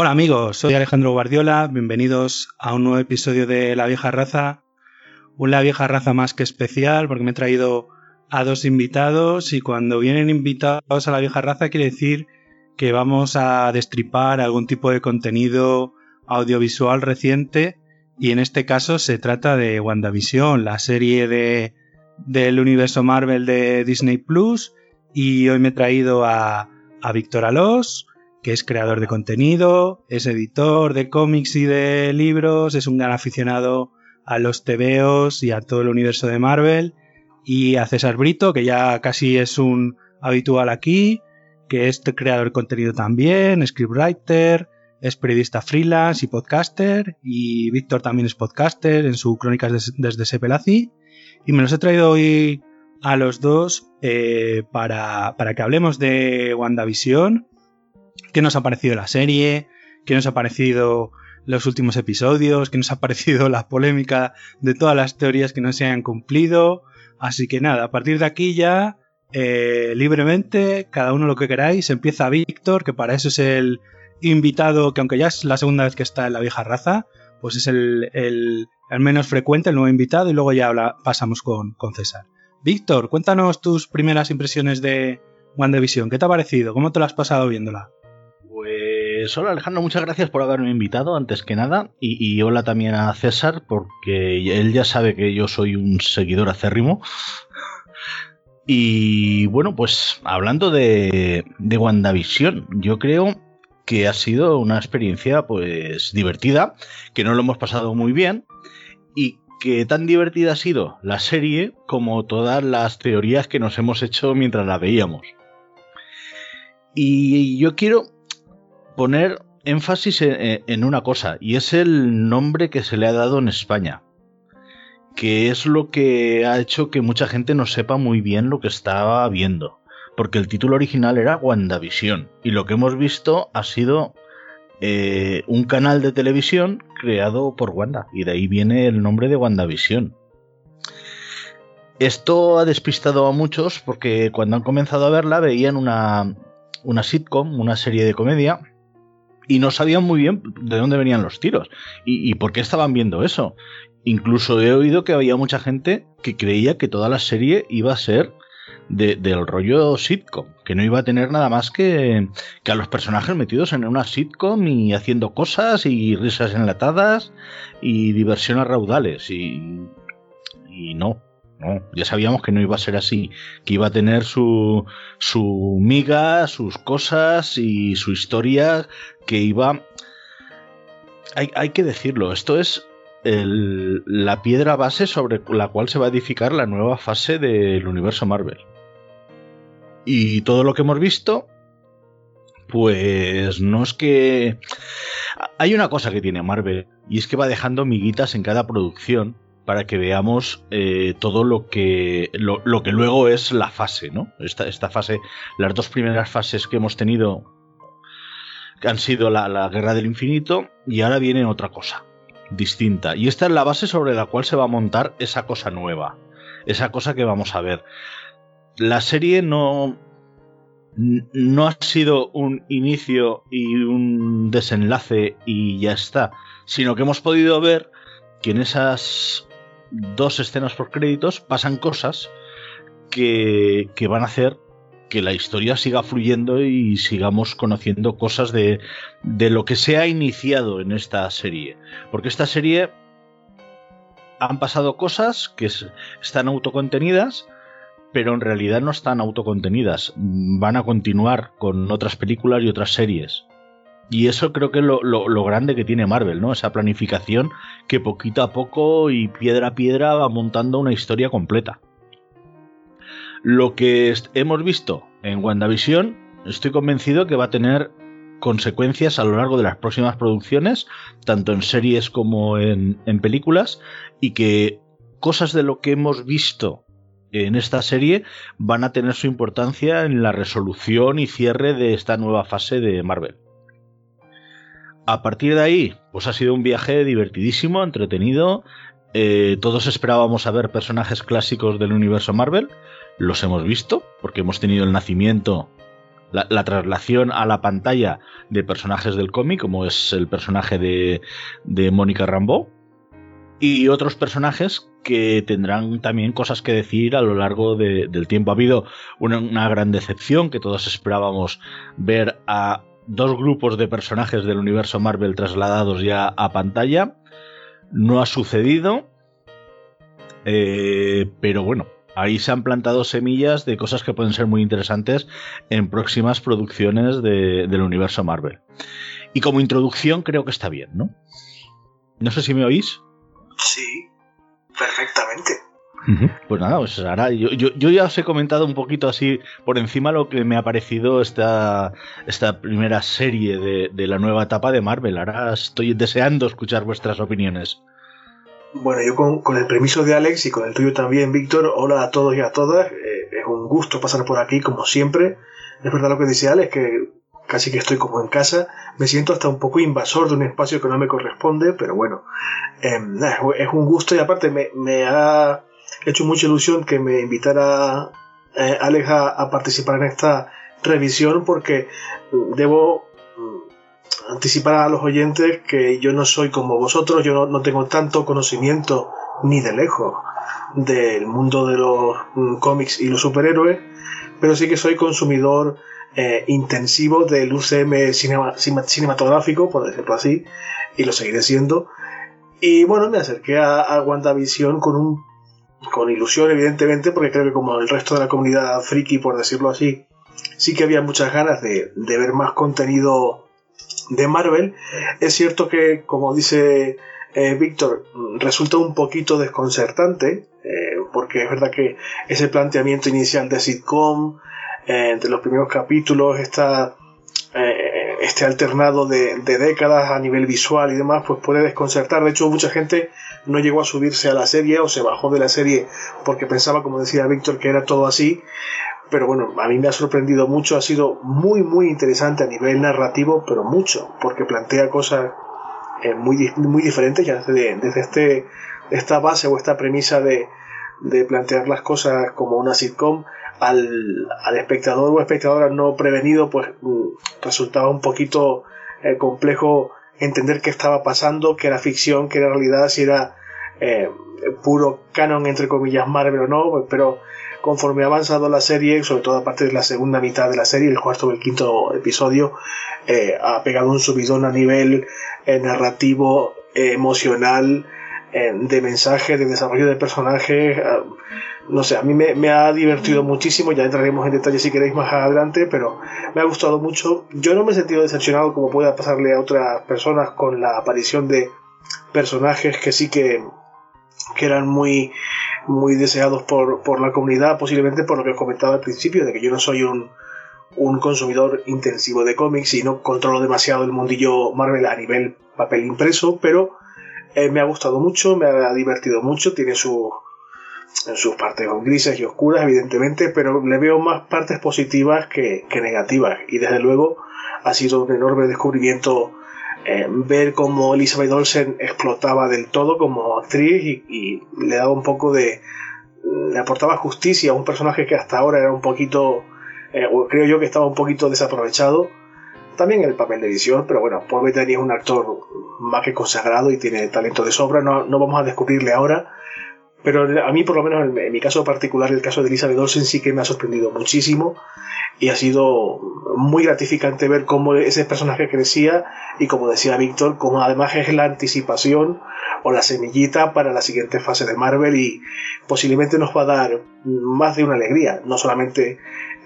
Hola amigos, soy Alejandro Guardiola, bienvenidos a un nuevo episodio de La Vieja Raza. Una vieja raza más que especial porque me he traído a dos invitados y cuando vienen invitados a la vieja raza quiere decir que vamos a destripar algún tipo de contenido audiovisual reciente y en este caso se trata de WandaVision, la serie de, del universo Marvel de Disney Plus. Y hoy me he traído a, a Víctor Alós, que es creador de contenido, es editor de cómics y de libros, es un gran aficionado a los tebeos y a todo el universo de Marvel, y a César Brito, que ya casi es un habitual aquí, que es creador de contenido también, scriptwriter, es periodista freelance y podcaster, y Víctor también es podcaster en su Crónicas desde Sepelazi, y me los he traído hoy a los dos eh, para, para que hablemos de WandaVision, qué nos ha parecido la serie, qué nos ha parecido los últimos episodios, qué nos ha parecido la polémica de todas las teorías que no se hayan cumplido. Así que nada, a partir de aquí ya, eh, libremente, cada uno lo que queráis, empieza Víctor, que para eso es el invitado, que aunque ya es la segunda vez que está en la vieja raza, pues es el, el, menos frecuente, el nuevo invitado, y luego ya pasamos con, con César. Víctor, cuéntanos tus primeras impresiones de WandaVision. ¿Qué te ha parecido? ¿Cómo te lo has pasado viéndola? Pues hola Alejandro, muchas gracias por haberme invitado antes que nada y, hola también a César porque él ya sabe que yo soy un seguidor acérrimo. Y bueno, pues hablando de, de WandaVision, yo creo que ha sido una experiencia pues divertida, que no lo hemos pasado muy bien y que tan divertida ha sido la serie como todas las teorías que nos hemos hecho mientras la veíamos. Y yo quiero poner énfasis en, una cosa, y es el nombre que se le ha dado en España, que es lo que ha hecho que mucha gente no sepa muy bien lo que estaba viendo, porque el título original era WandaVision, y lo que hemos visto ha sido eh, un canal de televisión creado por Wanda, y de ahí viene el nombre de WandaVision. Esto ha despistado a muchos porque cuando han comenzado a verla veían una, una sitcom, una serie de comedia, y no sabían muy bien de dónde venían los tiros y, por qué estaban viendo eso. Incluso he oído que había mucha gente que creía que toda la serie iba a ser del rollo sitcom, que no iba a tener nada más que, que, a los personajes metidos en una sitcom y haciendo cosas y risas enlatadas y diversión a raudales. Y, y no, no, ya sabíamos que no iba a ser así, que iba a tener su, su miga, sus cosas y su historia que iba... Hay, que decirlo, esto es la piedra base sobre la cual se va a edificar la nueva fase del universo Marvel. Y todo lo que hemos visto, pues no es que... Hay una cosa que tiene Marvel, y es que va dejando miguitas en cada producción para que veamos eh, todo lo que, lo, que luego es la fase, ¿no? Esta, esta, fase, las dos primeras fases que hemos tenido han sido la, la guerra del infinito y ahora viene otra cosa distinta. Y esta es la base sobre la cual se va a montar esa cosa nueva, esa cosa que vamos a ver. La serie no, no ha sido un inicio y un desenlace y ya está, sino que hemos podido ver que en esas dos escenas por créditos pasan cosas que, van a hacer que la historia siga fluyendo y sigamos conociendo cosas de, de lo que se ha iniciado en esta serie. Porque esta serie han pasado cosas que están autocontenidas, pero en realidad no están autocontenidas. Van a continuar con otras películas y otras series. Y eso creo que es lo, grande que tiene Marvel, ¿no? Esa planificación que poquito a poco y piedra a piedra va montando una historia completa. Lo que hemos visto en WandaVision, estoy convencido que va a tener consecuencias a lo largo de las próximas producciones, tanto en series como en, en películas, y que cosas de lo que hemos visto en esta serie van a tener su importancia en la resolución y cierre de esta nueva fase de Marvel. A partir de ahí, pues ha sido un viaje divertidísimo, entretenido. Eh, todos esperábamos a ver personajes clásicos del universo Marvel. Los hemos visto, porque hemos tenido el nacimiento la, traslación a la pantalla de personajes del cómic, como es el personaje de, Mónica Rambeau, y otros personajes que tendrán también cosas que decir a lo largo del tiempo. Ha habido una, gran decepción que todos esperábamos ver a dos grupos de personajes del universo Marvel trasladados ya a pantalla. No ha sucedido. Eh, pero bueno, ahí se han plantado semillas de cosas que pueden ser muy interesantes en próximas producciones del universo Marvel. Y como introducción creo que está bien, ¿no? No sé si me oís. Sí, perfectamente. Pues nada, pues ahora yo, ya os he comentado un poquito así por encima lo que me ha parecido esta, esta primera serie de, la nueva etapa de Marvel. Ahora estoy deseando escuchar vuestras opiniones. Bueno, yo con, el permiso de Alex y con el tuyo también, Víctor, hola a todos y a todas. Eh, es un gusto pasar por aquí, como siempre. Es verdad lo que dice Alex, que casi que estoy como en casa, me siento hasta un poco invasor de un espacio que no me corresponde, pero bueno, em, es un gusto y aparte me, ha hecho mucha ilusión que me invitara eh, Alex a, participar en esta revisión porque debo mm, anticipar a los oyentes que yo no soy como vosotros, yo no, tengo tanto conocimiento ni de lejos del mundo de los mm, cómics y los superhéroes, pero sí que soy consumidor eh, intensivo del UCM cinematográfico, por decirlo así, y lo seguiré siendo. Y bueno, me acerqué a, WandaVision con un con ilusión, evidentemente, porque creo que como el resto de la comunidad friki, por decirlo así, sí que había muchas ganas de, ver más contenido de Marvel. Es cierto que, como dice eh, Víctor, resulta un poquito desconcertante, eh, porque es verdad que ese planteamiento inicial de sitcom, eh, entre los primeros capítulos, esta, este alternado de, décadas a nivel visual y demás, pues puede desconcertar. De hecho, mucha gente no llegó a subirse a la serie o se bajó de la serie porque pensaba, como decía Víctor, que era todo así. Pero bueno, a mí me ha sorprendido mucho, ha sido muy, muy interesante a nivel narrativo, pero mucho, porque plantea cosas eh, muy, muy diferentes ya desde, desde este, esta base o esta premisa de, de plantear las cosas como una sitcom al, al espectador o espectadora no prevenido, pues mm, resultaba un poquito eh, complejo entender qué estaba pasando, qué era ficción, qué era realidad, si era eh, puro canon, entre comillas, Marvel o no, pero conforme ha avanzado la serie, sobre todo a partir de la segunda mitad de la serie, el cuarto o el quinto episodio, eh, ha pegado un subidón a nivel narrativo, emocional, de mensaje, de desarrollo de personajes no sé, a mí me, ha divertido muchísimo, ya entraremos en detalle si queréis más adelante, pero me ha gustado mucho. Yo no me he sentido decepcionado como pueda pasarle a otras personas con la aparición de personajes que sí que, que eran muy, muy deseados por, por la comunidad, posiblemente por lo que he comentado al principio, de que yo no soy un, un consumidor intensivo de cómics y no controlo demasiado el mundillo Marvel a nivel papel impreso, pero eh, me ha gustado mucho, me ha divertido mucho, tiene su en sus partes grises y oscuras, evidentemente, pero le veo más partes positivas que, negativas. Y desde luego ha sido un enorme descubrimiento eh, ver cómo Elizabeth Olsen explotaba del todo como actriz y, le daba un poco de. le aportaba justicia a un personaje que hasta ahora era un poquito. Eh, creo yo que estaba un poquito desaprovechado. También el papel de edición, pero bueno, Paul Bettany es un actor más que consagrado y tiene talento de sobra. No, no vamos a descubrirle ahora pero a mí, por lo menos en, mi caso particular, el caso de Elizabeth Olsen sí que me ha sorprendido muchísimo y ha sido muy gratificante ver cómo ese personaje crecía y como decía Víctor, como además es la anticipación o la semillita para la siguiente fase de Marvel y posiblemente nos va a dar más de una alegría, no solamente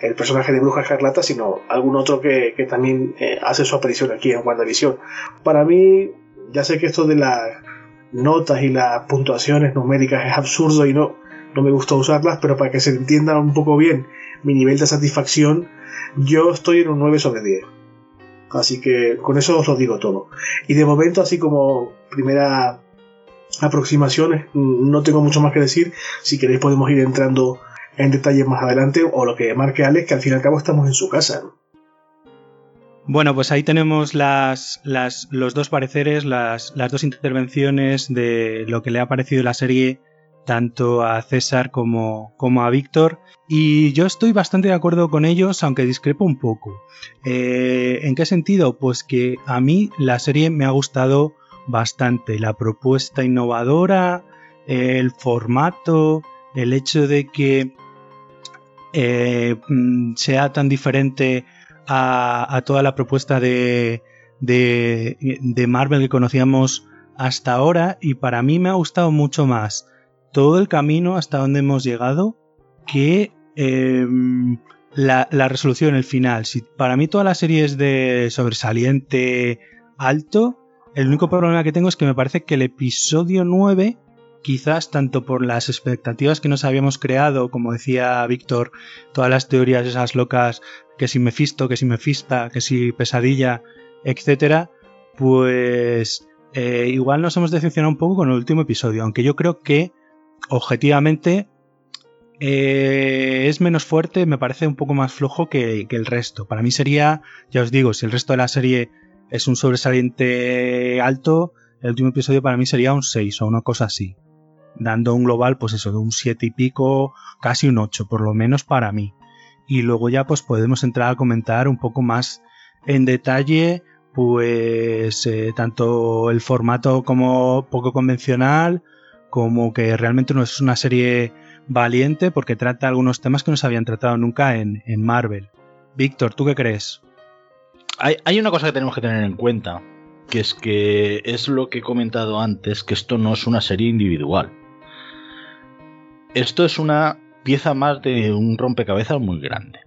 el personaje de Bruja Escarlata, sino algún otro que, también eh, hace su aparición aquí en WandaVision. Para mí, ya sé que esto de la notas y las puntuaciones numéricas es absurdo y no, no me gusta usarlas, pero para que se entienda un poco bien mi nivel de satisfacción, yo estoy en un 9 sobre 10. Así que con eso os lo digo todo. Y de momento, así como primera aproximación, no tengo mucho más que decir. Si queréis podemos ir entrando en detalles más adelante o lo que marque Alex, que al fin y al cabo estamos en su casa. Bueno, pues ahí tenemos las, los dos pareceres, las, dos intervenciones de lo que le ha parecido la serie tanto a César como, a Víctor. Y yo estoy bastante de acuerdo con ellos, aunque discrepo un poco. Eh, ¿En qué sentido? Pues que a mí la serie me ha gustado bastante. La propuesta innovadora, el formato, el hecho de que eh, mm, sea tan diferente a, toda la propuesta de, de, Marvel que conocíamos hasta ahora y para mí me ha gustado mucho más todo el camino hasta donde hemos llegado que em, la, resolución, el final. Si para mí toda la serie es de sobresaliente alto, el único problema que tengo es que me parece que el episodio 9 quizás tanto por las expectativas que nos habíamos creado, como decía Víctor, todas las teorías esas locas, que si Mephisto, que si Mefista, que si Pesadilla, etcétera, pues eh, igual nos hemos decepcionado un poco con el último episodio, aunque yo creo que objetivamente eh, es menos fuerte, me parece un poco más flojo que, que el resto. Para mí sería, ya os digo, si el resto de la serie es un sobresaliente alto, el último episodio para mí sería un 6 o una cosa así dando un global, pues eso, de un 7 y pico, casi un 8, por lo menos para mí. Y luego ya pues podemos entrar a comentar un poco más en detalle, pues eh, tanto el formato como poco convencional, como que realmente no es una serie valiente porque trata algunos temas que no se habían tratado nunca en, Marvel. Víctor, ¿tú qué crees? Hay, hay una cosa que tenemos que tener en cuenta, que es que es lo que he comentado antes, que esto no es una serie individual esto es una pieza más de un rompecabezas muy grande.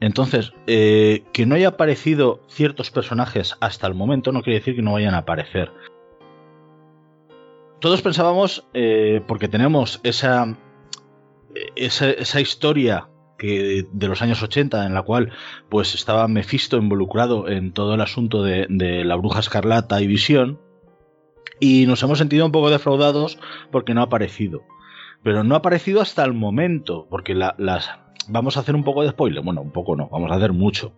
Entonces, eh, que no haya aparecido ciertos personajes hasta el momento no quiere decir que no vayan a aparecer. Todos pensábamos, eh, porque tenemos esa, esa, historia que de los años 80 en la cual pues estaba Mephisto involucrado en todo el asunto de, de la bruja escarlata y visión y nos hemos sentido un poco defraudados porque no ha aparecido pero no ha aparecido hasta el momento, porque las... Vamos a hacer un poco de spoiler. Bueno, un poco no, vamos a hacer mucho.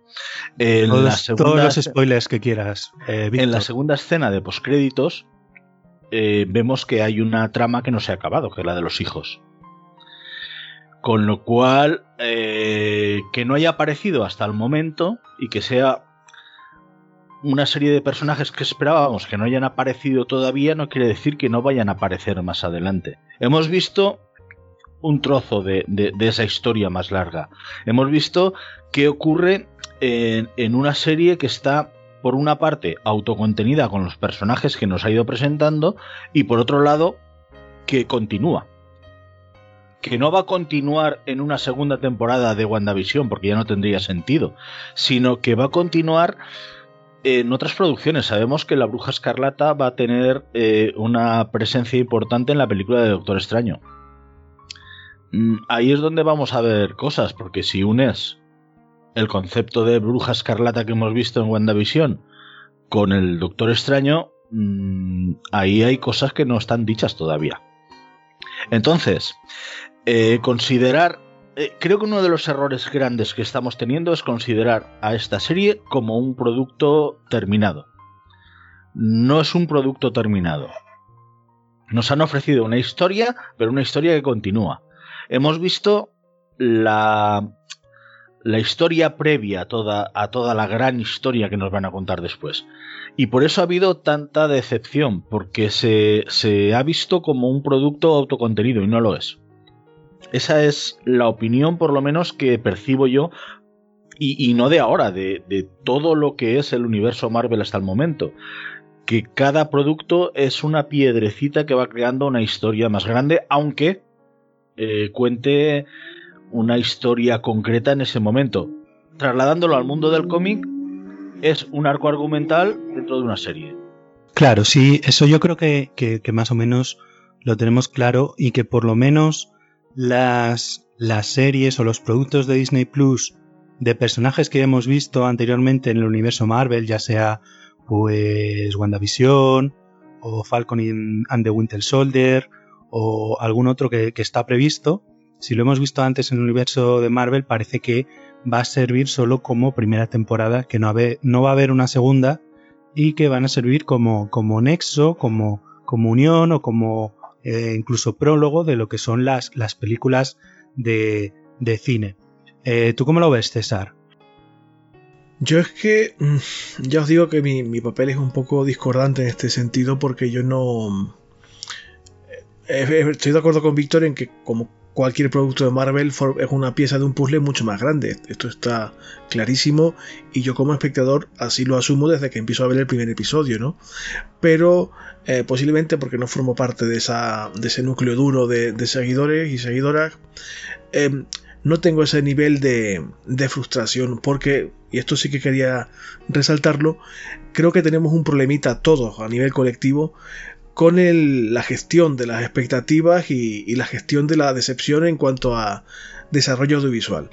todos, los spoilers que quieras. Eh, en la segunda escena de postcréditos eh, vemos que hay una trama que no se ha acabado, que es la de los hijos. Con lo cual, eh, que no haya aparecido hasta el momento y que sea una serie de personajes que esperábamos que no hayan aparecido todavía no quiere decir que no vayan a aparecer más adelante. Hemos visto un trozo de, esa historia más larga. Hemos visto qué ocurre en, una serie que está, por una parte, autocontenida con los personajes que nos ha ido presentando y por otro lado, que continúa. Que no va a continuar en una segunda temporada de WandaVision, porque ya no tendría sentido, sino que va a continuar en otras producciones sabemos que la Bruja Escarlata va a tener eh, una presencia importante en la película de Doctor Extraño. Mm, ahí es donde vamos a ver cosas, porque si unes el concepto de Bruja Escarlata que hemos visto en WandaVision con el Doctor Extraño, mm, ahí hay cosas que no están dichas todavía. Entonces, eh, considerar eh, creo que uno de los errores grandes que estamos teniendo es considerar a esta serie como un producto terminado. No es un producto terminado. Nos han ofrecido una historia, pero una historia que continúa. Hemos visto la, historia previa a toda, la gran historia que nos van a contar después. Y por eso ha habido tanta decepción, porque se ha visto como un producto autocontenido y no lo es. Esa es la opinión, por lo menos, que percibo yo, y, no de ahora, de, todo lo que es el universo Marvel hasta el momento. Que cada producto es una piedrecita que va creando una historia más grande, aunque eh, cuente una historia concreta en ese momento. Trasladándolo al mundo del cómic, es un arco argumental dentro de una serie. Claro, sí, eso yo creo que más o menos lo tenemos claro y que por lo menos las, las series o los productos de Disney Plus de personajes que hemos visto anteriormente en el universo Marvel, ya sea pues WandaVision o Falcon and the Winter Soldier o algún otro que, está previsto, si lo hemos visto antes en el universo de Marvel, parece que va a servir solo como primera temporada, que no, no va a haber una segunda y que van a servir como, como nexo, como, como unión o como eh, incluso prólogo de lo que son las, las películas de, de cine. Eh, ¿Tú cómo lo ves, César? Yo es que mm, ya os digo que mi, papel es un poco discordante en este sentido porque yo no... Eh, estoy de acuerdo con Víctor en que como cualquier producto de Marvel es una pieza de un puzzle mucho más grande. Esto está clarísimo y yo como espectador así lo asumo desde que empiezo a ver el primer episodio, ¿no? Pero eh, posiblemente porque no formo parte de, esa, de ese núcleo duro de, seguidores y seguidoras, em, no tengo ese nivel de, de, frustración porque, y esto sí que quería resaltarlo, creo que tenemos un problemita todos a nivel colectivo con la gestión de las expectativas y, la gestión de la decepción en cuanto a desarrollo audiovisual.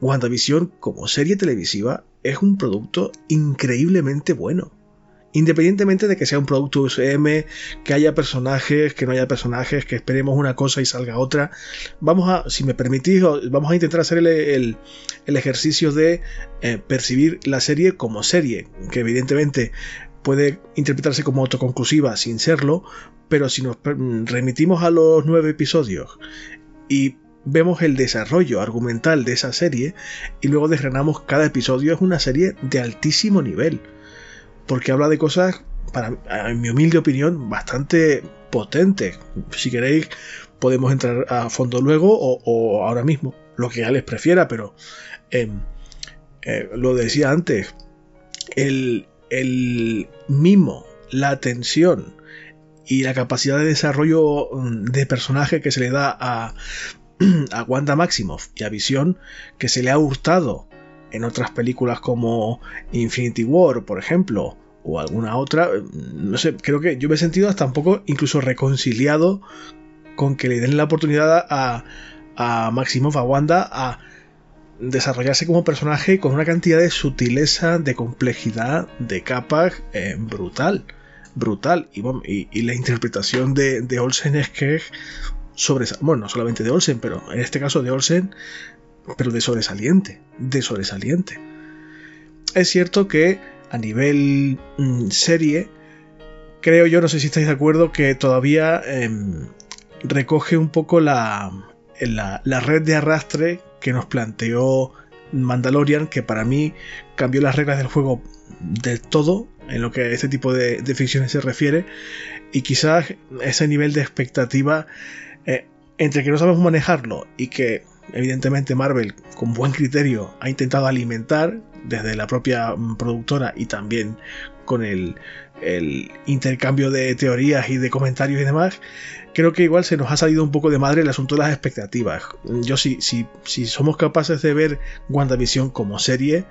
WandaVision como serie televisiva es un producto increíblemente bueno. Independientemente de que sea un producto UCM, que haya personajes, que no haya personajes, que esperemos una cosa y salga otra, vamos a, si me permitís, vamos a intentar hacer el, ejercicio de eh, percibir la serie como serie, que evidentemente puede interpretarse como autoconclusiva sin serlo, pero si nos remitimos a los nueve episodios y vemos el desarrollo argumental de esa serie y luego desgranamos cada episodio es una serie de altísimo nivel porque habla de cosas, para, en mi humilde opinión, bastante potentes. Si queréis, podemos entrar a fondo luego o, ahora mismo, lo que Alex prefiera, pero em, eh, lo decía antes, el, el mimo, la tensión y la capacidad de desarrollo mm, de personaje que se le da a, a Wanda Maximoff y a Visión, que se le ha hurtado en otras películas como Infinity War, por ejemplo, o alguna otra, no sé, creo que yo me he sentido hasta un poco incluso reconciliado con que le den la oportunidad a, a Maximoff, a Wanda, a desarrollarse como personaje con una cantidad de sutileza, de complejidad, de capas eh, brutal. Brutal. Y, la interpretación de, de Olsen es que sobre, bueno, no solamente de Olsen, pero en este caso de Olsen pero de sobresaliente, de sobresaliente. Es cierto que a nivel mm, serie, creo yo, no sé si estáis de acuerdo, que todavía em, recoge un poco la, la, red de arrastre que nos planteó Mandalorian, que para mí cambió las reglas del juego del todo en lo que a este tipo de, ficciones se refiere, y quizás ese nivel de expectativa eh, entre que no sabemos manejarlo y que evidentemente Marvel con buen criterio ha intentado alimentar desde la propia mm, productora y también con el, intercambio de teorías y de comentarios y demás, creo que igual se nos ha salido un poco de madre el asunto de las expectativas. Yo si, si, si somos capaces de ver WandaVision como serie,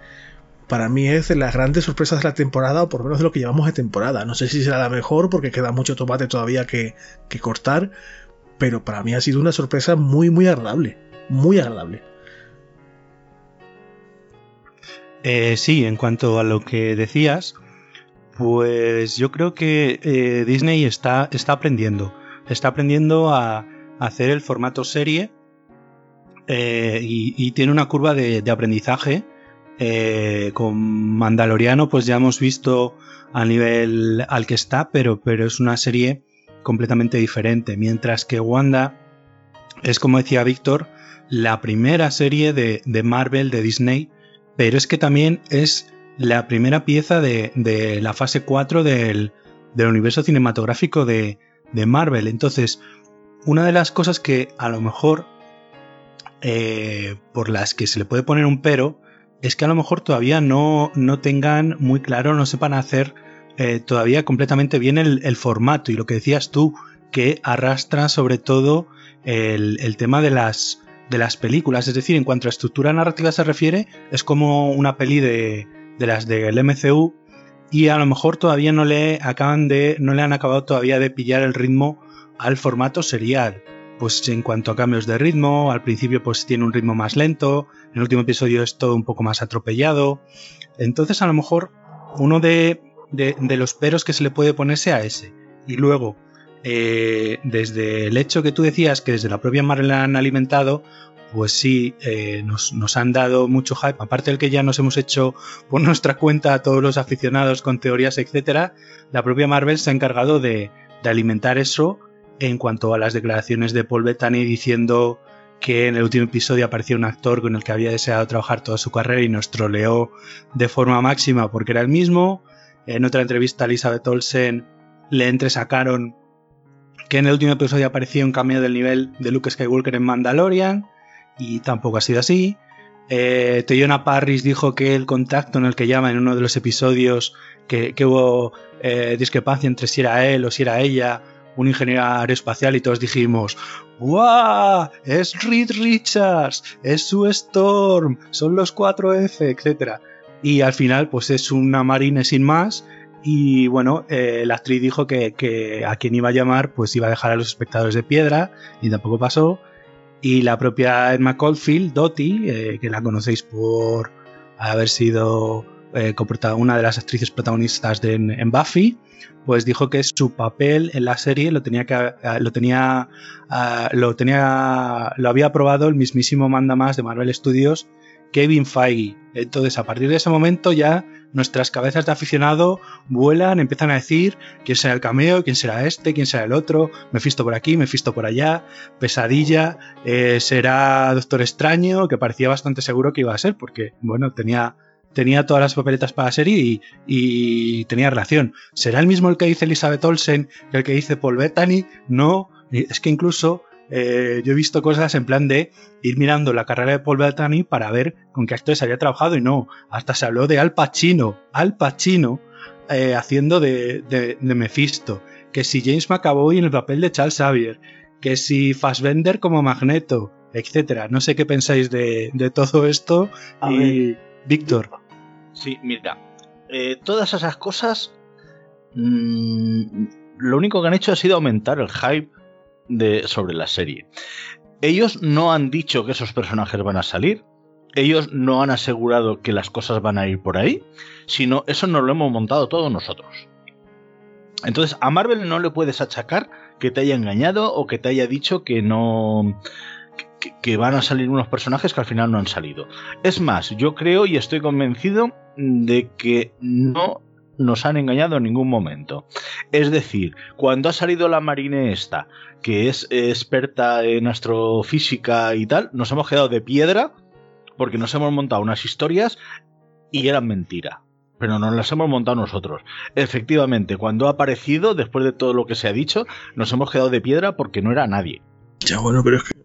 para mí es de las grandes sorpresas de la temporada, o por lo menos de lo que llevamos de temporada. No sé si será la mejor porque queda mucho tomate todavía que, que cortar, pero para mí ha sido una sorpresa muy, muy agradable muy agradable. Eh, sí, en cuanto a lo que decías, pues yo creo que eh, Disney está, está aprendiendo. Está aprendiendo a, hacer el formato serie eh, y, tiene una curva de, aprendizaje. con Mandaloriano, pues ya hemos visto a nivel al que está, pero, pero es una serie completamente diferente. Mientras que Wanda es como decía Víctor, la primera serie de, Marvel de Disney, pero es que también es la primera pieza de, la fase 4 del, universo cinematográfico de, Marvel. Entonces, una de las cosas que a lo mejor eh, por las que se le puede poner un pero es que a lo mejor todavía no, no tengan muy claro, no sepan hacer eh, todavía completamente bien el, formato y lo que decías tú, que arrastra sobre todo el tema de las de las películas. Es decir, en cuanto a estructura narrativa se refiere, es como una peli de, de las del MCU y a lo mejor todavía no le acaban de no le han acabado todavía de pillar el ritmo al formato serial. Pues en cuanto a cambios de ritmo, al principio pues tiene un ritmo más lento, en el último episodio es todo un poco más atropellado. Entonces a lo mejor uno de, de, los peros que se le puede ponerse a ese. Y luego, eh, desde el hecho que tú decías que desde la propia Marvel han alimentado, pues sí, eh, nos, han dado mucho hype. Aparte del que ya nos hemos hecho por nuestra cuenta a todos los aficionados con teorías, etcétera, la propia Marvel se ha encargado de, alimentar eso en cuanto a las declaraciones de Paul Bettany diciendo que en el último episodio aparecía un actor con el que había deseado trabajar toda su carrera y nos troleó de forma máxima porque era el mismo. En otra entrevista, Elizabeth Olsen le entresacaron que en el último episodio aparecía un cameo del nivel de Luke Skywalker en Mandalorian y tampoco ha sido así. Eh, Parris dijo que el contacto en el que llama en uno de los episodios que, hubo eh, discrepancia entre si era él o si era ella, un ingeniero aeroespacial, y todos dijimos: ¡Wow! Es Reed Richards, es Sue Storm, son los 4F, etc. Y al final, pues es una marine sin más. Y bueno, eh, la actriz dijo que, a quien iba a llamar, pues iba a dejar a los espectadores de piedra, y tampoco pasó. Y la propia Emma Caulfield, Dottie, eh, que la conocéis por haber sido eh, una de las actrices protagonistas de, en, Buffy, pues dijo que su papel en la serie lo tenía que eh, lo tenía lo tenía lo había aprobado el mismísimo manda más de Marvel Studios Kevin Feige. Entonces, a partir de ese momento ya nuestras cabezas de aficionado vuelan, empiezan a decir quién será el cameo, quién será este, quién será el otro, me fisto por aquí, me fisto por allá, pesadilla, eh, será Doctor Extraño, que parecía bastante seguro que iba a ser, porque, bueno, tenía, tenía todas las papeletas para la serie y, y tenía relación. ¿Será el mismo el que dice Elizabeth Olsen que el que dice Paul Bettany? No, es que incluso eh, yo he visto cosas en plan de ir mirando la carrera de Paul Bettany para ver con qué actores había trabajado y no, hasta se habló de Al Pacino, Al Pacino eh, haciendo de, de, Mephisto, que si James McAvoy en el papel de Charles Xavier, que si Fassbender como Magneto, etcétera. No sé qué pensáis de, todo esto. y Víctor. Sí, mira, eh, todas esas cosas, mm, lo único que han hecho ha sido aumentar el hype sobre la serie. Ellos no han dicho que esos personajes van a salir, ellos no han asegurado que las cosas van a ir por ahí, sino eso nos lo hemos montado todos nosotros. Entonces a Marvel no le puedes achacar que te haya engañado o que te haya dicho que no... que van a salir unos personajes que al final no han salido. Es más, yo creo y estoy convencido de que no nos han engañado en ningún momento. Es decir, cuando ha salido la marine esta, que es experta en astrofísica y tal, nos hemos quedado de piedra porque nos hemos montado unas historias y eran mentira. Pero no las hemos montado nosotros. Efectivamente, cuando ha aparecido, después de todo lo que se ha dicho, nos hemos quedado de piedra porque no era nadie. Ya bueno, pero es que...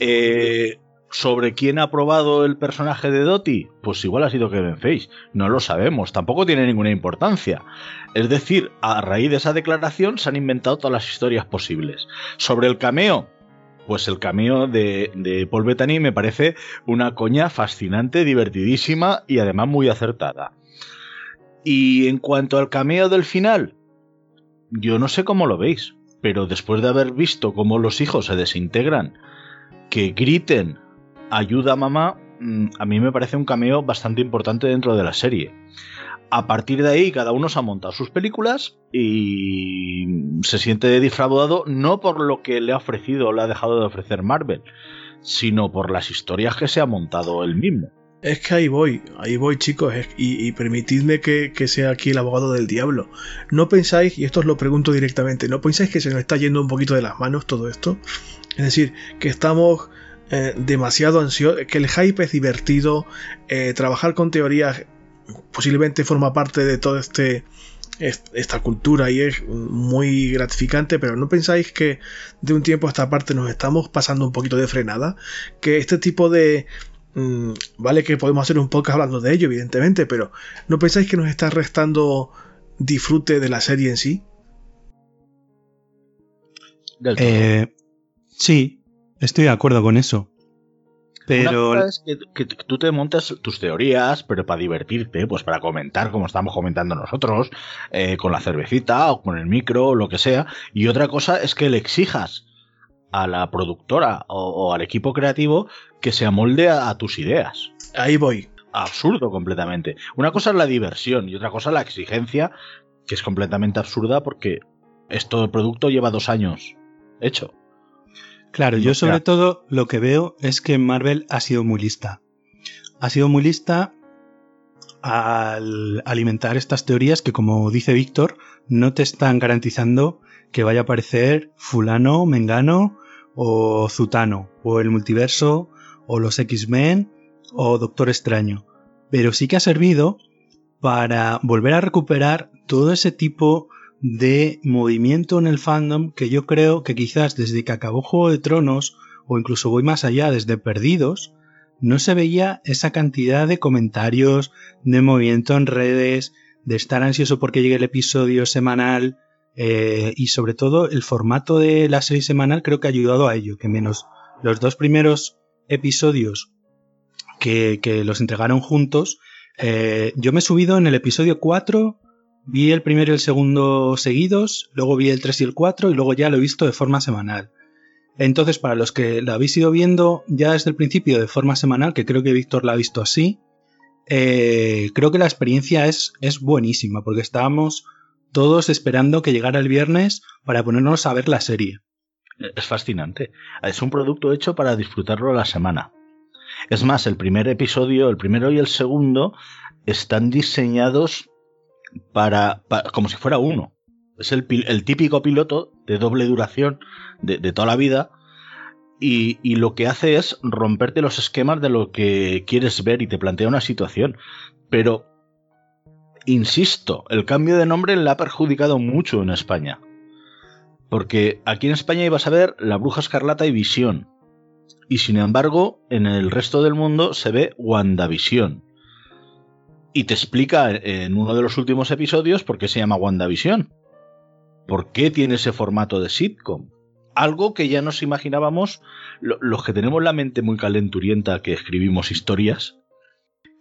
Eh, ¿Sobre quién ha probado el personaje de Dottie? Pues igual ha sido Kevin Feige. No lo sabemos, tampoco tiene ninguna importancia. Es decir, a raíz de esa declaración se han inventado todas las historias posibles. Sobre el cameo, pues el cameo de, de, Paul Bettany me parece una coña fascinante, divertidísima y además muy acertada. Y en cuanto al cameo del final, yo no sé cómo lo veis, pero después de haber visto cómo los hijos se desintegran, que griten ayuda a mamá, mm, a mí me parece un cameo bastante importante dentro de la serie. A partir de ahí, cada uno se ha montado sus películas y se siente defraudado no por lo que le ha ofrecido o le ha dejado de ofrecer Marvel, sino por las historias que se ha montado él mismo. Es que ahí voy, ahí voy chicos, y, permitidme que, que, sea aquí el abogado del diablo. ¿No pensáis, y esto os lo pregunto directamente, ¿no pensáis que se nos está yendo un poquito de las manos todo esto? Es decir, que estamos eh, demasiado ansioso, que el hype es divertido, eh, trabajar con teorías posiblemente forma parte de toda este, esta cultura y es muy gratificante, pero ¿no pensáis que de un tiempo a esta parte nos estamos pasando un poquito de frenada? Que este tipo de... Mm, vale que podemos hacer un podcast hablando de ello, evidentemente, pero ¿no pensáis que nos está restando disfrute de la serie en sí? Eh, sí, Estoy de acuerdo con eso. Pero. Una es que, tú te montas tus teorías, pero para divertirte, pues para comentar, como estamos comentando nosotros, eh, con la cervecita o con el micro o lo que sea. Y otra cosa es que le exijas a la productora o, al equipo creativo que se amolde a, tus ideas. Ahí voy. Absurdo completamente. Una cosa es la diversión y otra cosa es la exigencia, que es completamente absurda porque esto producto lleva dos años hecho. Claro, yo sobre todo lo que veo es que Marvel ha sido muy lista. Ha sido muy lista al alimentar estas teorías que, como dice Víctor, no te están garantizando que vaya a aparecer fulano, mengano o zutano, o el multiverso, o los X-Men, o Doctor Extraño. Pero sí que ha servido para volver a recuperar todo ese tipo de movimiento en el fandom que yo creo que quizás desde que acabó Juego de Tronos, o incluso voy más allá, desde Perdidos, no se veía esa cantidad de comentarios, de movimiento en redes, de estar ansioso porque llegue el episodio semanal eh, y sobre todo el formato de la serie semanal creo que ha ayudado a ello, que menos los dos primeros episodios que, los entregaron juntos, eh, yo me he subido en el episodio 4, vi el primero y el segundo seguidos, luego vi el 3 y el 4 y luego ya lo he visto de forma semanal. Entonces, para los que lo habéis ido viendo ya desde el principio de forma semanal, que creo que Víctor la ha visto así, eh, creo que la experiencia es, es buenísima, porque estábamos todos esperando que llegara el viernes para ponernos a ver la serie. Es fascinante. Es un producto hecho para disfrutarlo a la semana. Es más, el primer episodio, el primero y el segundo, están diseñados para, como si fuera uno. Es el, típico piloto de doble duración de, toda la vida. Y, lo que hace es romperte los esquemas de lo que quieres ver y te plantea una situación. Pero, insisto, el cambio de nombre le ha perjudicado mucho en España. Porque aquí en España ibas a ver La Bruja Escarlata y Visión. Y sin embargo, en el resto del mundo se ve WandaVision. Y te explica en uno de los últimos episodios por qué se llama WandaVision. ¿Por qué tiene ese formato de sitcom? Algo que ya nos imaginábamos los que tenemos la mente muy calenturienta que escribimos historias,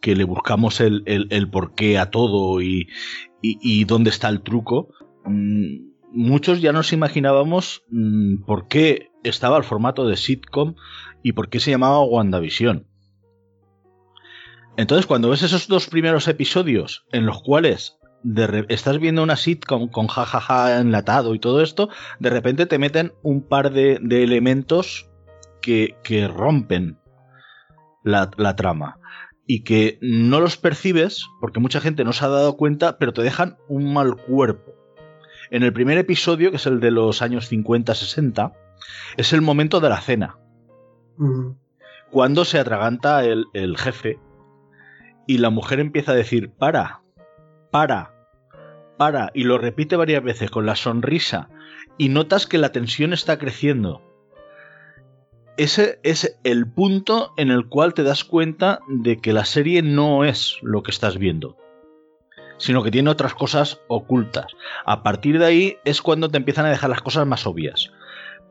que le buscamos el, el, porqué a todo y, y, dónde está el truco. Mm, muchos ya nos imaginábamos mm, por qué estaba el formato de sitcom y por qué se llamaba WandaVision. Entonces, cuando ves esos dos primeros episodios en los cuales estás viendo una sitcom con jajaja enlatado y todo esto, de repente te meten un par de, elementos que, rompen la, la, trama y que no los percibes porque mucha gente no se ha dado cuenta, pero te dejan un mal cuerpo. En el primer episodio, que es el de los años 50-60, es el momento de la cena. Cuando se atraganta el, jefe y la mujer empieza a decir, para, para, para, y lo repite varias veces con la sonrisa, y notas que la tensión está creciendo. Ese es el punto en el cual te das cuenta de que la serie no es lo que estás viendo, sino que tiene otras cosas ocultas. A partir de ahí es cuando te empiezan a dejar las cosas más obvias.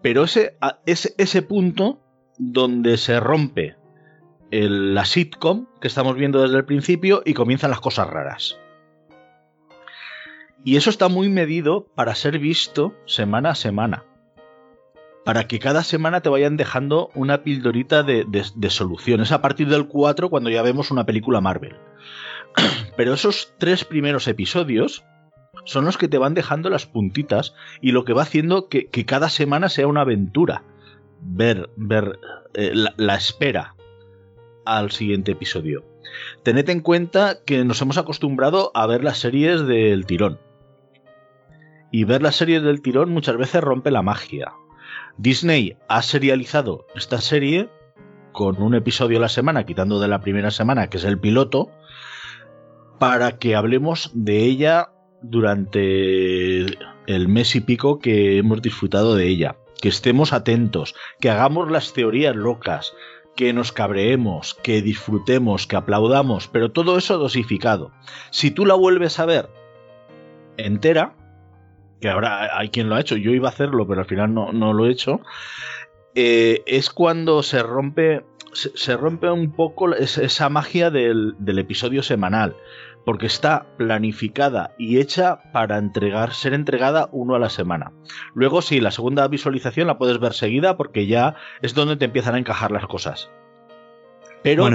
Pero ese, ese, ese punto donde se rompe la sitcom que estamos viendo desde el principio y comienzan las cosas raras. Y eso está muy medido para ser visto semana a semana. Para que cada semana te vayan dejando una pildorita de, de soluciones. A partir del 4, cuando ya vemos una película Marvel. Pero esos tres primeros episodios son los que te van dejando las puntitas y lo que va haciendo que, cada semana sea una aventura. Ver, ver eh, la, espera al siguiente episodio. Tened en cuenta que nos hemos acostumbrado a ver las series del tirón. Y ver las series del tirón muchas veces rompe la magia. Disney ha serializado esta serie con un episodio a la semana, quitando de la primera semana, que es el piloto, para que hablemos de ella durante el mes y pico que hemos disfrutado de ella. Que estemos atentos, que hagamos las teorías locas, que nos cabreemos, que disfrutemos, que aplaudamos, pero todo eso dosificado. Si tú la vuelves a ver entera, que ahora hay quien lo ha hecho, yo iba a hacerlo, pero al final no, lo he hecho, eh, es cuando se rompe, se, rompe un poco esa magia del, del episodio semanal porque está planificada y hecha para entregar, ser entregada uno a la semana. Luego sí, la segunda visualización la puedes ver seguida porque ya es donde te empiezan a encajar las cosas. Pero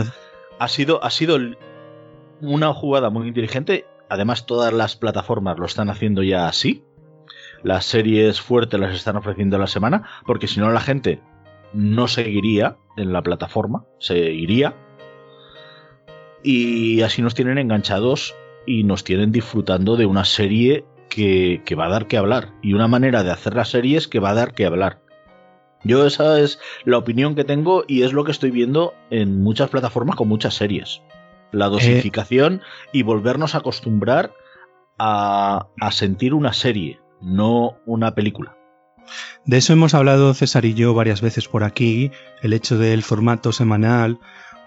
ha, sido, ha sido una jugada muy inteligente. Además, todas las plataformas lo están haciendo ya así. Las series fuertes las están ofreciendo a la semana, porque si no la gente no seguiría en la plataforma, se iría y así nos tienen enganchados y nos tienen disfrutando de una serie que, que va a dar que hablar y una manera de hacer las series que va a dar que hablar. Yo esa es la opinión que tengo y es lo que estoy viendo en muchas plataformas con muchas series. La Eh. dosificación y volvernos a acostumbrar a, a sentir una serie, no una película. De eso hemos hablado César y yo varias veces por aquí, el hecho del formato semanal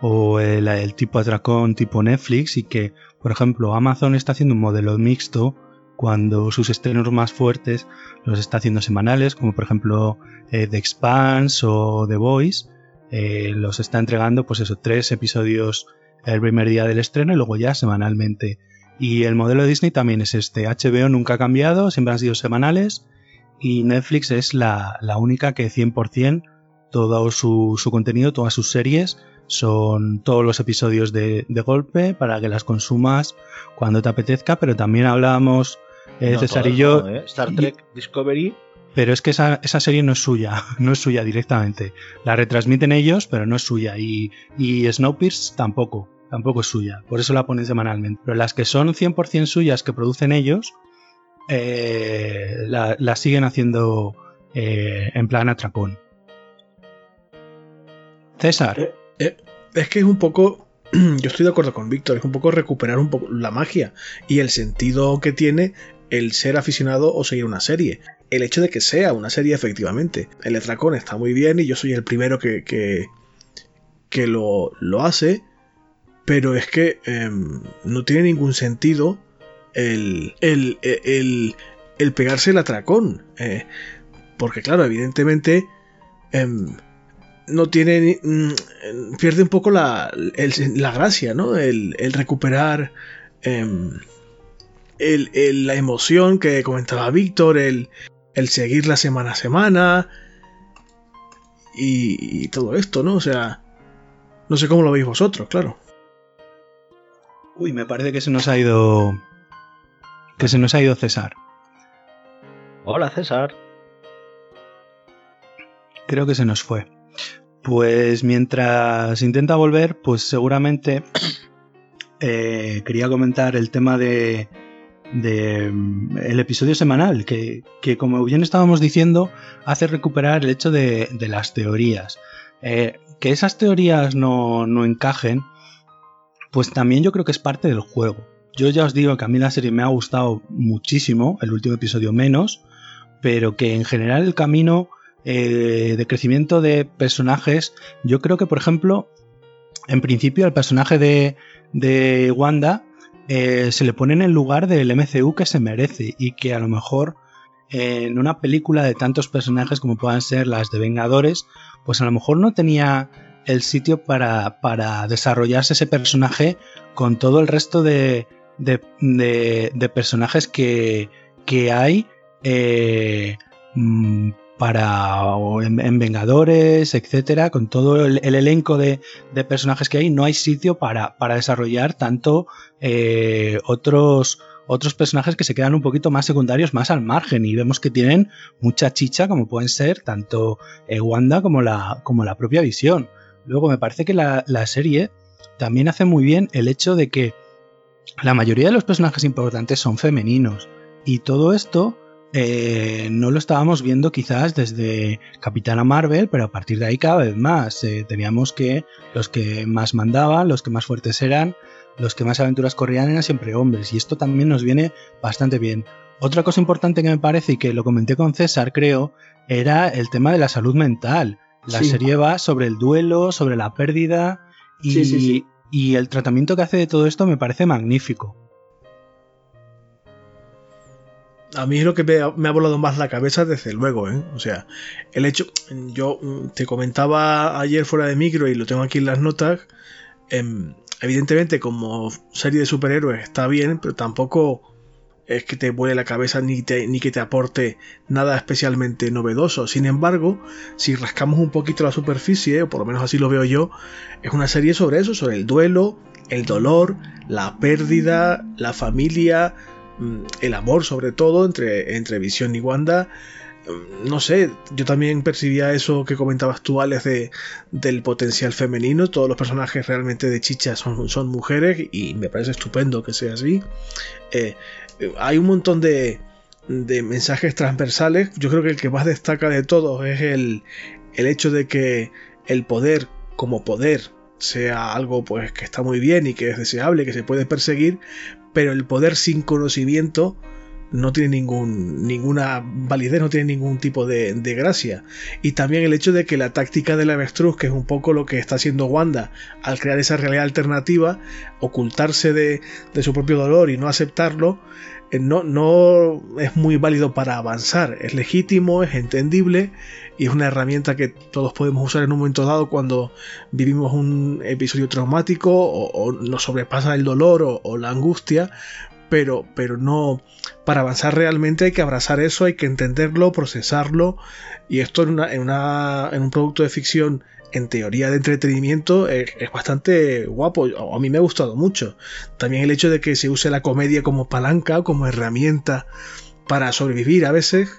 o el, el tipo atracón tipo Netflix y que, por ejemplo, Amazon está haciendo un modelo mixto cuando sus estrenos más fuertes los está haciendo semanales, como por ejemplo eh, The Expanse o The Voice, eh, los está entregando pues eso, tres episodios el primer día del estreno y luego ya semanalmente. Y el modelo de Disney también es este, HBO nunca ha cambiado, siempre han sido semanales y Netflix es la, única que 100% todo su, contenido, todas sus series son todos los episodios de, de, golpe para que las consumas cuando te apetezca, pero también hablábamos eh, No, César y yo... no, ¿eh? Star Trek Discovery Pero es que esa, esa, serie no es suya, no es suya directamente. La retransmiten ellos, pero no es suya. Y, y Snowpiercer tampoco, tampoco es suya. Por eso la ponen semanalmente. Pero las que son 100% suyas que producen ellos, eh, la, la, siguen haciendo eh, en plan atracón. César. Eh, es que es un poco. Yo estoy de acuerdo con Víctor, es un poco recuperar un poco la magia y el sentido que tiene el ser aficionado o seguir una serie. El hecho de que sea una serie, efectivamente. El atracón está muy bien y yo soy el primero que, que, lo, lo, hace, pero es que eh, no tiene ningún sentido el, el, el, el pegarse el atracón. Eh, porque, claro, evidentemente. Eh, no tiene. Mmm, pierde un poco la, el, la gracia, ¿no? El, el recuperar. Eh, el, el, la emoción que comentaba Víctor, el, el seguirla semana a semana. Y, y, todo esto, ¿no? O sea. No sé cómo lo veis vosotros, claro. Uy, me parece que se nos ha ido. Que se nos ha ido César. Hola, César. Creo que se nos fue. Pues mientras intenta volver, pues seguramente eh, quería comentar el tema de, de el episodio semanal, que, que, como bien estábamos diciendo, hace recuperar el hecho de, de las teorías. Eh, que esas teorías no, no encajen, pues también yo creo que es parte del juego. Yo ya os digo que a mí la serie me ha gustado muchísimo, el último episodio menos, pero que en general el camino eh, de crecimiento de personajes, yo creo que, por ejemplo, en principio el personaje de, de Wanda eh, se le pone en el lugar del MCU que se merece y que a lo mejor eh, en una película de tantos personajes como puedan ser las de Vengadores, pues a lo mejor no tenía el sitio para, para desarrollarse ese personaje con todo el resto de, de, de, personajes que, que hay eh, para en, en, Vengadores, etcétera, con todo el, el elenco de, personajes que hay, no hay sitio para, desarrollar tanto eh, otros personajes que se quedan un poquito más secundarios, más al margen, y vemos que tienen mucha chicha, como pueden ser tanto eh, Wanda como la, propia visión. Luego me parece que la serie también hace muy bien el hecho de que la mayoría de los personajes importantes son femeninos, y todo esto eh, no lo estábamos viendo quizás desde Capitana Marvel, pero a partir de ahí cada vez más. Eh, teníamos que los que más mandaban, los que más fuertes eran, los que más aventuras corrían eran siempre hombres, y esto también nos viene bastante bien. Otra cosa importante que me parece, y que lo comenté con César, creo, era el tema de la salud mental. La sí. serie va sobre el duelo, sobre la pérdida, y, sí, sí, y el tratamiento que hace de todo esto me parece magnífico. A mí es lo que me ha, volado más la cabeza, desde luego, ¿eh? O sea, el hecho. Yo te comentaba ayer fuera de micro y lo tengo aquí en las notas. Eh, evidentemente, como serie de superhéroes está bien, pero tampoco es que te vuele la cabeza ni, ni que te aporte nada especialmente novedoso. Sin embargo, si rascamos un poquito la superficie, o por lo menos así lo veo yo, es una serie sobre eso, sobre el duelo, el dolor, la pérdida, la familia el amor sobre todo entre, entre Visión y Wanda no sé, yo también percibía eso que comentabas tú, Alex, de, del potencial femenino. Todos los personajes realmente de Chicha son, son mujeres y me parece estupendo que sea así. Eh, hay un montón de, de mensajes transversales. Yo creo que el que más destaca de todos es el, el hecho de que el poder como poder sea algo pues que está muy bien y que es deseable, que se puede perseguir, pero el poder sin conocimiento no tiene ningún, ninguna validez, no tiene ningún tipo de, gracia. Y también el hecho de que la táctica del avestruz, que es un poco lo que está haciendo Wanda al crear esa realidad alternativa, ocultarse de, de su propio dolor y no aceptarlo, no, no es muy válido para avanzar. Es legítimo, es entendible y es una herramienta que todos podemos usar en un momento dado cuando vivimos un episodio traumático o, nos sobrepasa el dolor o la angustia, pero, pero no, para avanzar realmente hay que abrazar eso, hay que entenderlo, procesarlo, y esto en, un producto de ficción en teoría de entretenimiento es, bastante guapo, a mí me ha gustado mucho. También el hecho de que se use la comedia como palanca, como herramienta para sobrevivir a veces,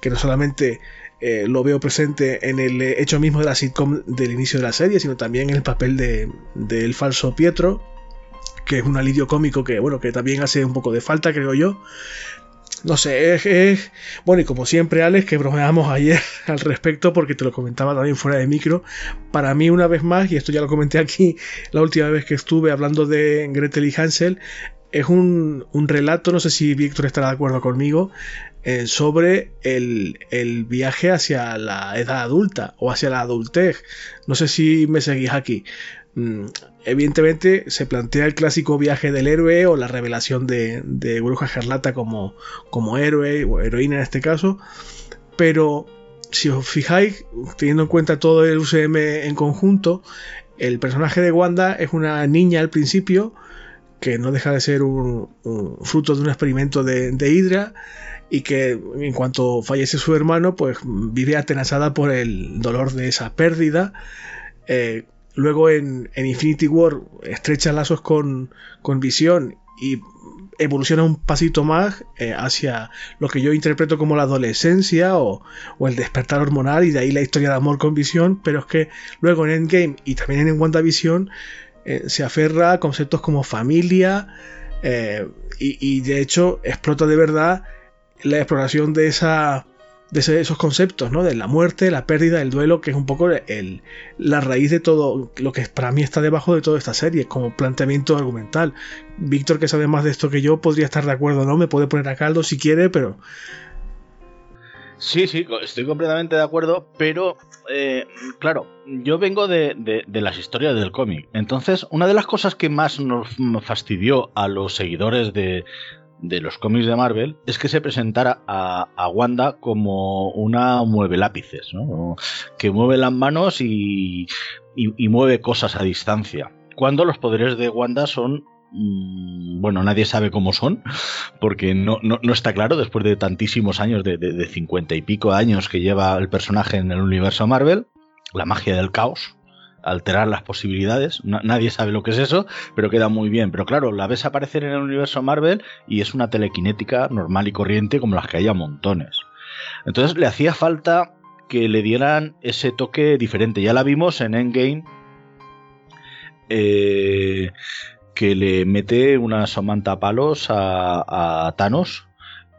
que no solamente eh, lo veo presente en el hecho mismo de la sitcom del inicio de la serie, sino también en el papel del de, falso Pietro, que es un alivio cómico que, bueno, que también hace un poco de falta, creo yo. No sé, es, Bueno, y como siempre, Alex, que bromeamos ayer al respecto, porque te lo comentaba también fuera de micro. Para mí, una vez más, y esto ya lo comenté aquí la última vez que estuve hablando de Gretel y Hansel, es un, un relato, no sé si Víctor estará de acuerdo conmigo, eh, sobre el, el, viaje hacia la edad adulta o hacia la adultez. No sé si me seguís aquí. Evidentemente se plantea el clásico viaje del héroe o la revelación de, Bruja como, como héroe o heroína en este caso, pero si os fijáis, teniendo en cuenta todo el UCM en conjunto, el personaje de Wanda es una niña al principio, que no deja de ser un, fruto de un experimento de, de, Hydra y que en cuanto fallece su hermano, pues vive atenazada por el dolor de esa pérdida. Eh, Luego en, Infinity War estrecha lazos con, con Visión y evoluciona un pasito más eh, hacia lo que yo interpreto como la adolescencia o, el despertar hormonal y de ahí la historia de amor con Visión, pero es que luego en Endgame y también en WandaVision eh, se aferra a conceptos como familia eh, y, de hecho explota de verdad la exploración de esa de esos conceptos, ¿no? De la muerte, la pérdida, el duelo, que es un poco el, la raíz de todo lo que para mí está debajo de toda esta serie, como planteamiento argumental. Víctor, que sabe más de esto que yo, podría estar de acuerdo, ¿no? Me puede poner a caldo si quiere, pero... Sí, sí, estoy completamente de acuerdo, pero eh, claro, yo vengo de, de, las historias del cómic. Entonces, una de las cosas que más nos fastidió a los seguidores de, de los cómics de Marvel es que se presentara a, Wanda como una mueve lápices, ¿no? que mueve las manos y, mueve cosas a distancia. Cuando los poderes de Wanda son mm, bueno, nadie sabe cómo son, porque no, no, está claro después de tantísimos años, de cincuenta y pico años que lleva el personaje en el universo Marvel, la magia del caos, alterar las posibilidades. nadie sabe lo que es eso, pero queda muy bien. Pero claro, la ves aparecer en el universo Marvel y es una telequinética normal y corriente como las que hay a montones. Entonces le hacía falta que le dieran ese toque diferente. Ya la vimos en Endgame. Eh, que le mete una somanta palos a Thanos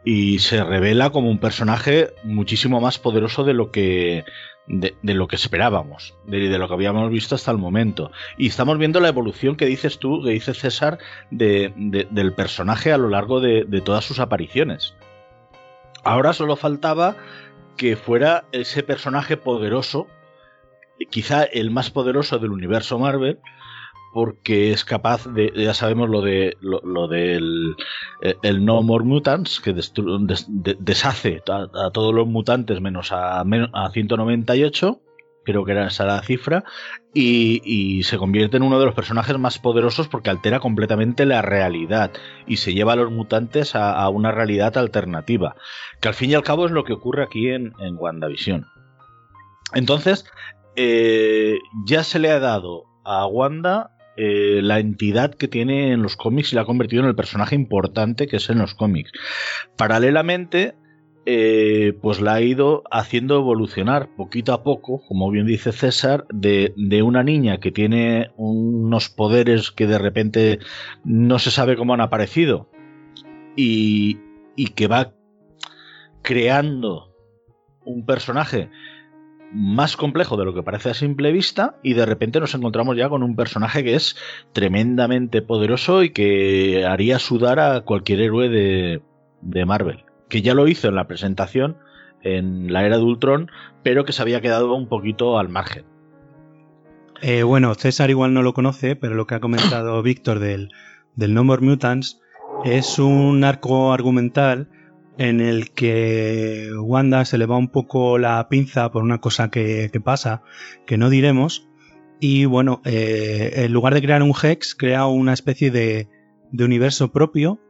y se revela como un personaje muchísimo más poderoso de lo que de, lo que esperábamos, de, lo que habíamos visto hasta el momento. Y estamos viendo la evolución que dices tú, que dice César, de, del personaje a lo largo de, todas sus apariciones. Ahora solo faltaba que fuera ese personaje poderoso, quizá el más poderoso del universo Marvel, porque es capaz de, ya sabemos lo de lo, del el No More Mutants, que deshace a, todos los mutantes menos a, a 198, creo que era esa la cifra, y, se convierte en uno de los personajes más poderosos porque altera completamente la realidad y se lleva a los mutantes a, una realidad alternativa, que al fin y al cabo es lo que ocurre aquí en, en WandaVision. Entonces, eh, ya se le ha dado a Wanda eh, la entidad que tiene en los cómics y la ha convertido en el personaje importante que es en los cómics. Paralelamente, eh, pues la ha ido haciendo evolucionar poquito a poco, como bien dice César, de, una niña que tiene unos poderes que de repente no se sabe cómo han aparecido y, y que va creando un personaje más complejo de lo que parece a simple vista y de repente nos encontramos ya con un personaje que es tremendamente poderoso y que haría sudar a cualquier héroe de, de Marvel que ya lo hizo en la presentación en la era de Ultron, pero que se había quedado un poquito al margen. Eh, bueno, César igual no lo conoce, pero lo que ha comentado Víctor del, del No More Mutants es un arco argumental en el que Wanda se le va un poco la pinza por una cosa que, pasa, que no diremos, y bueno, eh, en lugar de crear un Hex, crea una especie de, universo propio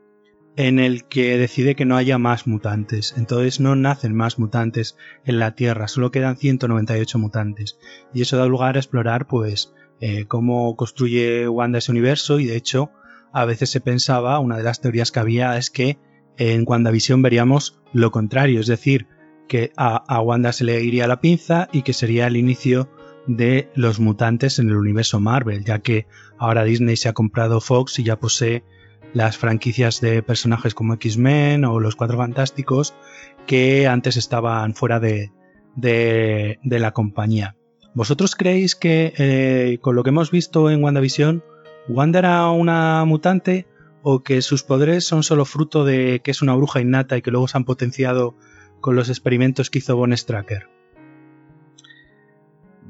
en el que decide que no haya más mutantes. Entonces no nacen más mutantes en la Tierra, solo quedan 198 mutantes. Y eso da lugar a explorar, pues, eh, cómo construye Wanda ese universo. Y de hecho, a veces se pensaba, una de las teorías que había es que en WandaVision veríamos lo contrario, es decir, que a, Wanda se le iría la pinza y que sería el inicio de los mutantes en el universo Marvel, ya que ahora Disney se ha comprado Fox y ya posee las franquicias de personajes como X-Men o los Cuatro Fantásticos que antes estaban fuera de, de, la compañía. ¿Vosotros creéis que eh, con lo que hemos visto en WandaVision, Wanda era una mutante o que sus poderes son solo fruto de que es una bruja innata y que luego se han potenciado con los experimentos que hizo Von Stracker?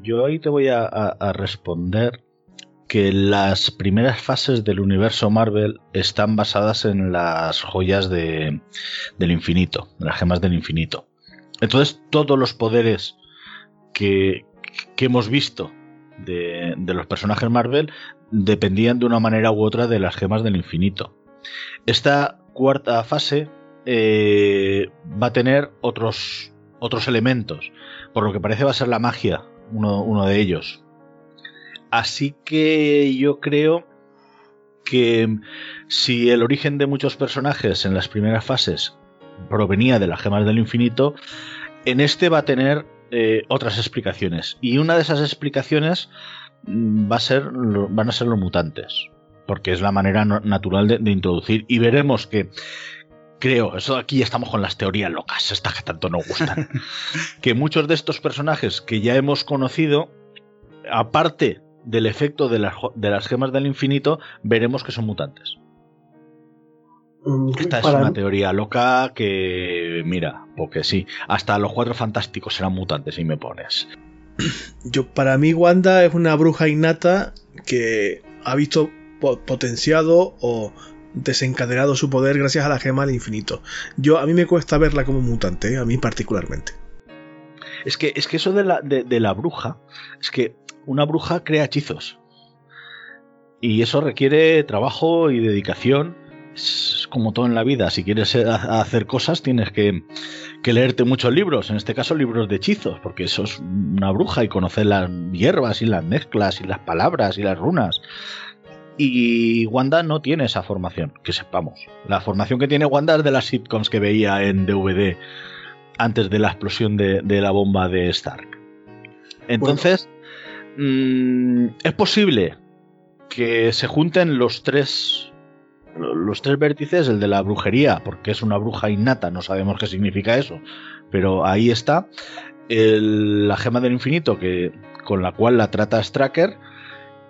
Yo ahí te voy a responder que las primeras fases del universo Marvel están basadas en las joyas de, del infinito, las gemas del infinito. Entonces todos los poderes que, hemos visto de, los personajes Marvel dependían de una manera u otra de las gemas del infinito. Esta cuarta fase eh, va a tener otros, otros elementos, por lo que parece va a ser la magia uno de ellos. Así que yo creo que si el origen de muchos personajes en las primeras fases provenía de las gemas del infinito, en este va a tener eh, otras explicaciones. Y una de esas explicaciones mm, va a ser, van a ser los mutantes. Porque es la manera natural de, de introducir. Y veremos que creo, eso aquí estamos con las teorías locas, estas que tanto nos gustan, que muchos de estos personajes que ya hemos conocido, aparte del efecto de, las gemas del infinito, veremos que son mutantes. Mm, Esta es una teoría loca que, mira, porque sí, hasta los cuatro fantásticos serán mutantes y me pones. Yo, para mí, Wanda es una bruja innata que ha visto potenciado o desencadenado su poder gracias a la gema del infinito. Yo, a mí me cuesta verla como mutante, a mí particularmente. Es que, es que eso de la, de la bruja, es que una bruja crea hechizos. Y eso requiere trabajo y dedicación. Es como todo en la vida. Si quieres hacer cosas, tienes que, leerte muchos libros. En este caso, libros de hechizos, porque eso es una bruja y conocer las hierbas y las mezclas y las palabras y las runas. Y Wanda no tiene esa formación, que sepamos. La formación que tiene Wanda es de las sitcoms que veía en DVD antes de la explosión de, la bomba de Stark. Entonces, Mm, es posible que se junten los tres los tres vértices, el de la brujería, porque es una bruja innata, no sabemos qué significa eso, pero ahí está. la gema del infinito, que, con la cual la trata Stracker,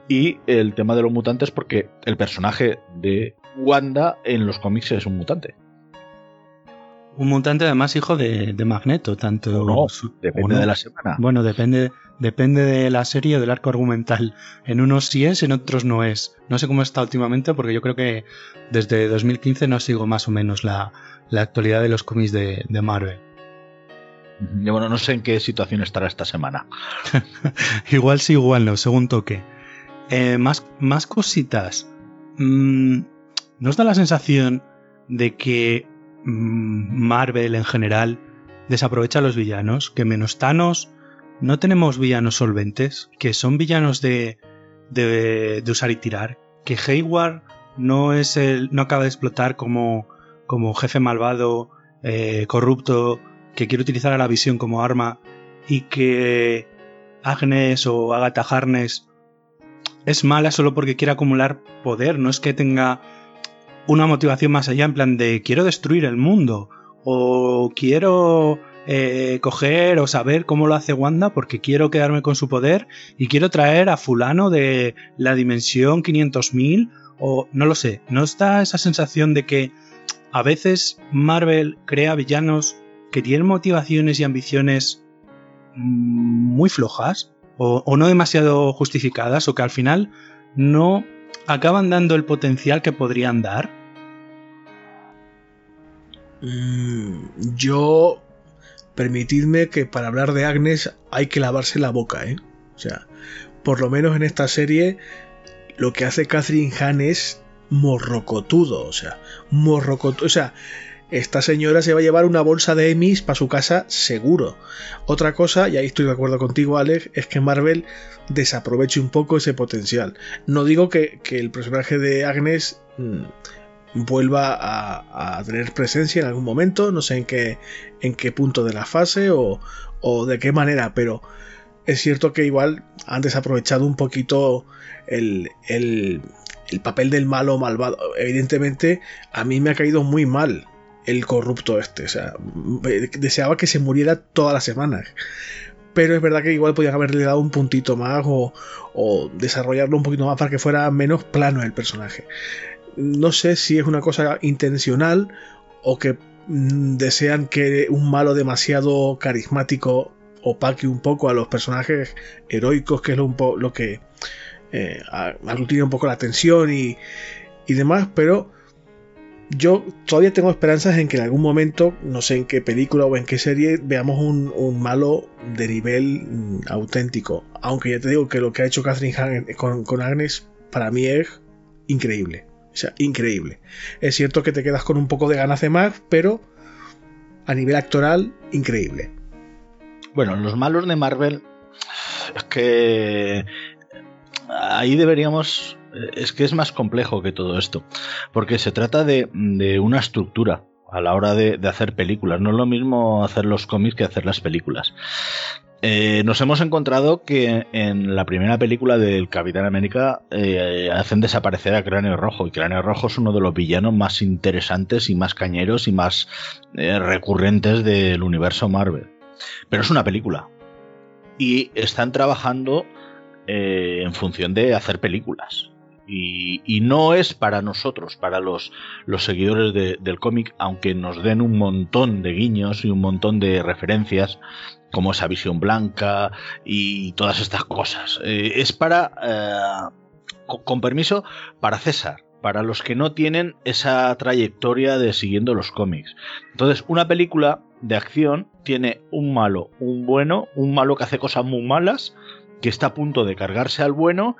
y el tema de los mutantes, porque el personaje de Wanda en los cómics es un mutante. Un mutante además hijo de, Magneto, tanto... no, depende de la semana. Bueno, depende Depende de la serie o del arco argumental. En unos sí es, en otros no es. No sé cómo está últimamente porque yo creo que desde 2015 no sigo más o menos la, actualidad de los cómics de, Marvel. bueno, no sé en qué situación estará esta semana. igual sí, igual no, según toque. Eh, más, más cositas. Mm, ¿Nos da la sensación de que Marvel en general desaprovecha a los villanos? Que menos Thanos no tenemos villanos solventes, que son villanos de, de, usar y tirar, que Hayward no es el, no acaba de explotar como, como jefe malvado eh, corrupto que quiere utilizar a la visión como arma y que Agnes o Agatha Harness es mala solo porque quiere acumular poder, no es que tenga una motivación más allá en plan de quiero destruir el mundo o quiero eh, coger o saber cómo lo hace Wanda porque quiero quedarme con su poder y quiero traer a fulano de la dimensión 500.000 o no lo sé, ¿no está esa sensación de que a veces Marvel crea villanos que tienen motivaciones y ambiciones mm, muy flojas o, o no demasiado justificadas o que al final no acaban dando el potencial que podrían dar? Mm, yo, permitidme que para hablar de Agnes hay que lavarse la boca, ¿eh? O sea, por lo menos en esta serie, lo que hace Catherine Hahn es morrocotudo, o sea, morrocotudo, o sea, esta señora se va a llevar una bolsa de Emmys para su casa seguro. Otra cosa, y ahí estoy de acuerdo contigo, Alex, es que Marvel desaproveche un poco ese potencial. No digo que, el personaje de Agnes mm, vuelva a, tener presencia en algún momento, no sé en qué, en qué punto de la fase o, de qué manera, pero es cierto que igual han desaprovechado un poquito el, el, el papel del malo malvado. Evidentemente, a mí me ha caído muy mal el corrupto este. O sea, deseaba que se muriera todas las semanas. Pero es verdad que igual podían haberle dado un puntito más o, desarrollarlo un poquito más para que fuera menos plano el personaje. No sé si es una cosa intencional o que mm, desean que un malo demasiado carismático opaque un poco a los personajes heroicos, que es lo, lo que eh, aglutina un poco la atención y, y demás, pero yo todavía tengo esperanzas en que en algún momento, no sé en qué película o en qué serie, veamos un, malo de nivel mm, auténtico. Aunque ya te digo que lo que ha hecho Catherine Hahn con, Agnes para mí es increíble. O sea, increíble. Es cierto que te quedas con un poco de ganas de más, pero a nivel actoral, increíble. Bueno, los malos de Marvel es que ahí deberíamos es que es más complejo que todo esto, porque se trata de, una estructura a la hora de, hacer películas. No es lo mismo hacer los cómics que hacer las películas. Eh, nos hemos encontrado que en la primera película del Capitán América eh, hacen desaparecer a Cráneo Rojo y Cráneo Rojo es uno de los villanos más interesantes y más cañeros y más eh, recurrentes del universo Marvel. Pero es una película y están trabajando en función de hacer películas. Y, no es para nosotros, para los, los seguidores del cómic, aunque nos den un montón de guiños y un montón de referencias, como esa visión blanca y todas estas cosas. Eh, es para, eh, con, permiso, para César, para los que no tienen esa trayectoria de siguiendo los cómics. Entonces, una película de acción tiene un malo, un bueno, un malo que hace cosas muy malas, que está a punto de cargarse al bueno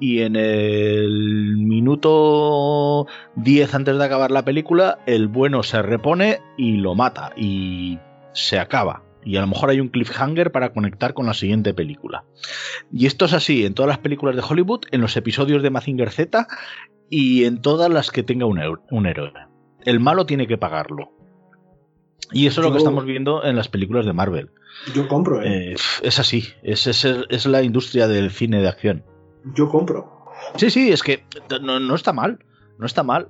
y en el minuto 10 antes de acabar la película, el bueno se repone y lo mata y se acaba. Y a lo mejor hay un cliffhanger para conectar con la siguiente película. Y esto es así en todas las películas de Hollywood, en los episodios de Mazinger Z y en todas las que tenga un, héroe. El malo tiene que pagarlo. Y eso es lo que estamos viendo en las películas de Marvel. Yo compro, ¿eh? eh es así, es, es la industria del cine de acción yo compro. Sí, sí, es que no, está mal, no está mal.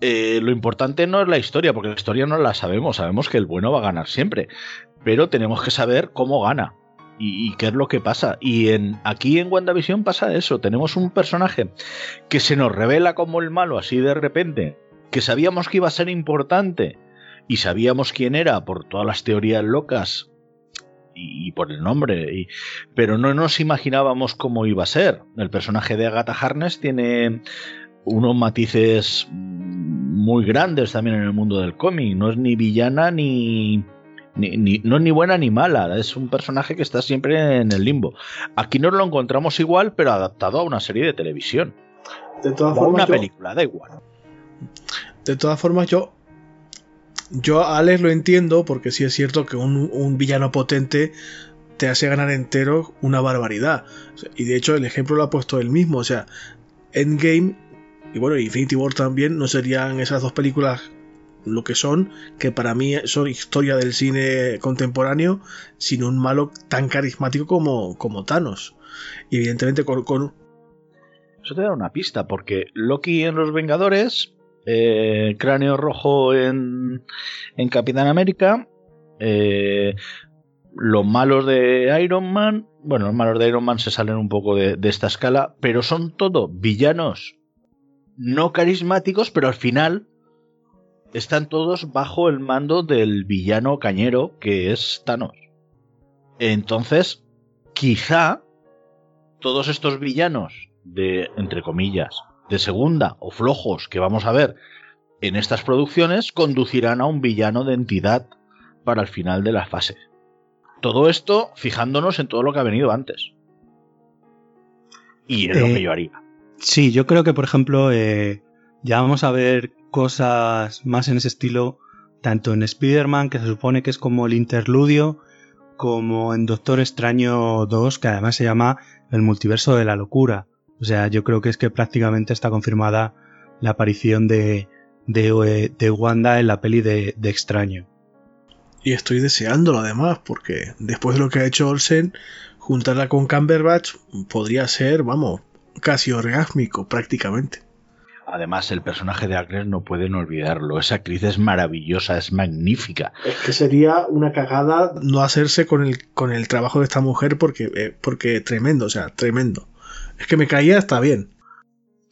Eh, lo importante no es la historia, porque la historia no la sabemos, sabemos que el bueno va a ganar siempre, pero tenemos que saber cómo gana y, qué es lo que pasa. Y en, aquí en WandaVision pasa eso, tenemos un personaje que se nos revela como el malo así de repente, que sabíamos que iba a ser importante y sabíamos quién era por todas las teorías locas y, por el nombre, pero no nos imaginábamos cómo iba a ser. El personaje de Agatha Harness tiene unos matices muy grandes también en el mundo del cómic. No es ni villana ni, ni, no es ni buena ni mala. Es un personaje que está siempre en el limbo. Aquí nos lo encontramos igual, pero adaptado a una serie de televisión. De todas o una película, da igual. De todas formas, yo yo a Alex lo entiendo porque sí es cierto que un, villano potente te hace ganar entero una barbaridad. Y de hecho el ejemplo lo ha puesto él mismo. O sea, Endgame y bueno, Infinity War también no serían esas dos películas lo que son, que para mí son historia del cine contemporáneo, sin un malo tan carismático como, como Thanos. Y evidentemente con, con... Eso te da una pista, porque Loki en Los Vengadores, eh, Cráneo Rojo en, Capitán América, eh, los malos de Iron Man, bueno, los malos de Iron Man se salen un poco de, de esta escala, pero son todo villanos no carismáticos, pero al final están todos bajo el mando del villano cañero que es Thanos. Entonces, quizá todos estos villanos de, entre comillas, de segunda o flojos que vamos a ver en estas producciones conducirán a un villano de entidad para el final de la fase. Todo esto fijándonos en todo lo que ha venido antes. Y es lo Eh, que yo haría. Sí, yo creo que, por ejemplo, eh, ya vamos a ver cosas más en ese estilo, tanto en Spider-Man, que se supone que es como el interludio, como en Doctor Extraño 2, que además se llama el multiverso de la locura. O sea, yo creo que es que prácticamente está confirmada la aparición de, de, de Wanda en la peli de, de Extraño. Y estoy deseándolo además, porque después de lo que ha hecho Olsen, juntarla con Cumberbatch podría ser, vamos, casi orgásmico prácticamente. Además, el personaje de Agnes no pueden olvidarlo. Esa actriz es maravillosa, es magnífica. Es que sería una cagada. No hacerse con el, con el trabajo de esta mujer porque, eh, porque tremendo, o sea, tremendo. Es que me caía hasta bien.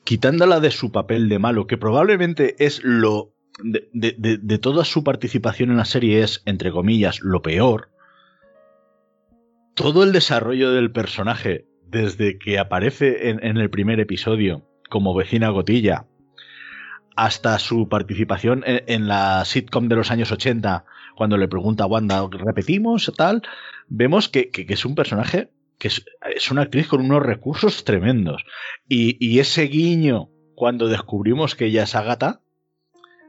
Quitándola de su papel de malo, que probablemente es lo. De, toda su participación en la serie es, entre comillas, lo peor. Todo el desarrollo del personaje, desde que aparece en, el primer episodio como vecina gotilla, hasta su participación en, la sitcom de los años 80, cuando le pregunta a Wanda, ¿repetimos? Tal, vemos que es un personaje que es, una actriz con unos recursos tremendos. Y, ese guiño, cuando descubrimos que ella es Agatha,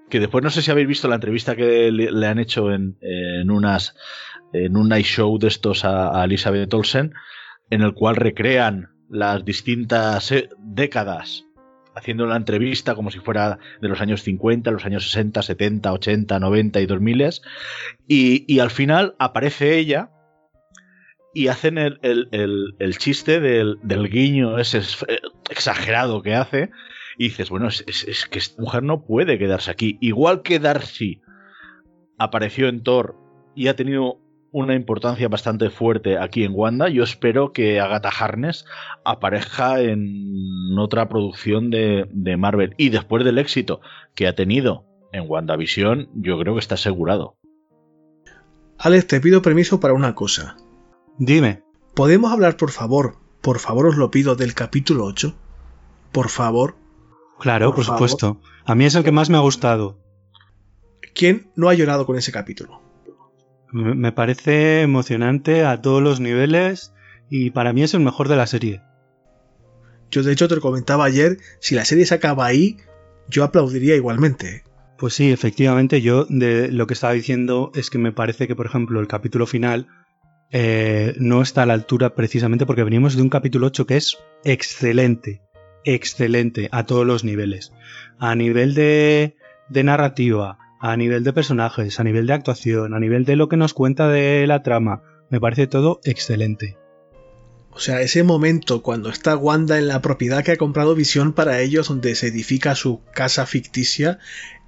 que después no sé si habéis visto la entrevista que le, han hecho en, en unas en un night show de estos a, a Elizabeth Olsen, en el cual recrean las distintas eh, décadas haciendo la entrevista como si fuera de los años 50, los años 60, 70, 80, 90 y 2000 y, y al final aparece ella y hacen el, el- el- chiste del, del guiño ese es- eh, exagerado que hace y dices, bueno, es que esta mujer no puede quedarse aquí. Igual que Darcy apareció en Thor y ha tenido una importancia bastante fuerte aquí en Wanda, yo espero que Agatha Harness aparezca en otra producción de, de Marvel. Y después del éxito que ha tenido en WandaVision, yo creo que está asegurado. Alex, te pido permiso para una cosa. Dime. ¿Podemos hablar, por favor, por favor os lo pido, del capítulo 8? Por favor. Claro, Por por, favor. supuesto. A mí es el que más me ha gustado. ¿Quién no ha llorado con ese capítulo? Me me parece emocionante a todos los niveles y para mí es el mejor de la serie. Yo de hecho te lo comentaba ayer, si la serie se acaba ahí, yo aplaudiría igualmente. Pues sí, efectivamente, yo de lo que estaba diciendo es que me parece que, por ejemplo, el capítulo final eh, no está a la altura precisamente porque venimos de un capítulo 8 que es excelente, excelente a todos los niveles. A nivel de, de narrativa, a nivel de personajes, a nivel de actuación, a nivel de lo que nos cuenta de la trama, me parece todo excelente. O sea, ese momento cuando está Wanda en la propiedad que ha comprado Visión para ellos, donde se edifica su casa ficticia,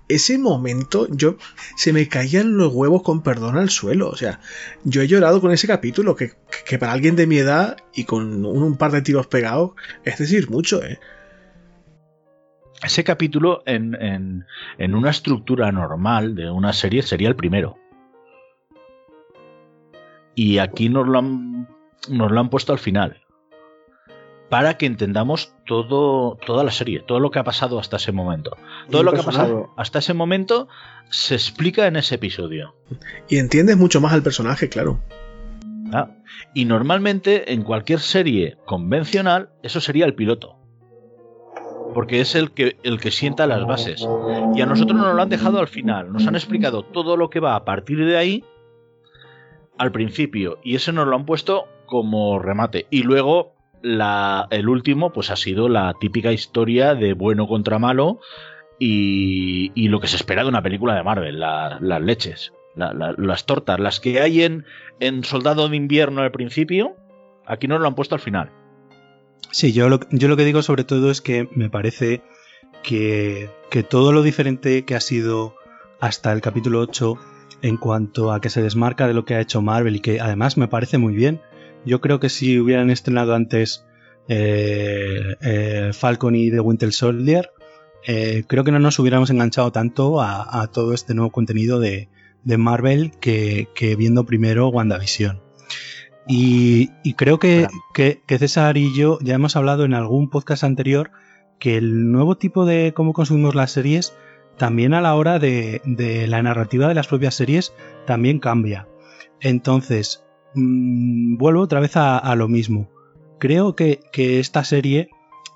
ese momento yo se me caían los huevos con perdón al suelo. O sea, yo he llorado con ese capítulo que, que para alguien de mi edad y con un, par de tiros pegados, es decir, mucho, ¿eh? Ese capítulo en, en, en una estructura normal de una serie sería el primero. Y aquí nos lo han, nos lo han puesto al final. Para que entendamos todo, toda la serie, todo lo que ha pasado hasta ese momento. Todo lo que ha pasado hasta ese momento se explica en ese episodio. Y entiendes mucho más al personaje, claro. ¿ah? Y normalmente en cualquier serie convencional eso sería el piloto. Porque es el que, el que sienta las bases. Y a nosotros nos lo han dejado al final. Nos han explicado todo lo que va a partir de ahí al principio. Y eso nos lo han puesto como remate. Y luego la, el último pues ha sido la típica historia de bueno contra malo. y, lo que se espera de una película de Marvel, las leches, las tortas, las que hay en, en Soldado de Invierno al principio, aquí no lo han puesto al final. Sí, yo lo, yo lo que digo sobre todo es que me parece que, que todo lo diferente que ha sido hasta el capítulo 8 en cuanto a que se desmarca de lo que ha hecho Marvel y que además me parece muy bien. Yo creo que si hubieran estrenado antes eh, eh, Falcon y The Winter Soldier, eh, creo que no nos hubiéramos enganchado tanto a, todo este nuevo contenido de, Marvel que, viendo primero WandaVision. Y, y creo que, que, César y yo ya hemos hablado en algún podcast anterior que el nuevo tipo de cómo consumimos las series también a la hora de, la narrativa de las propias series también cambia. Entonces, mm, vuelvo otra vez a, lo mismo. Creo que, esta serie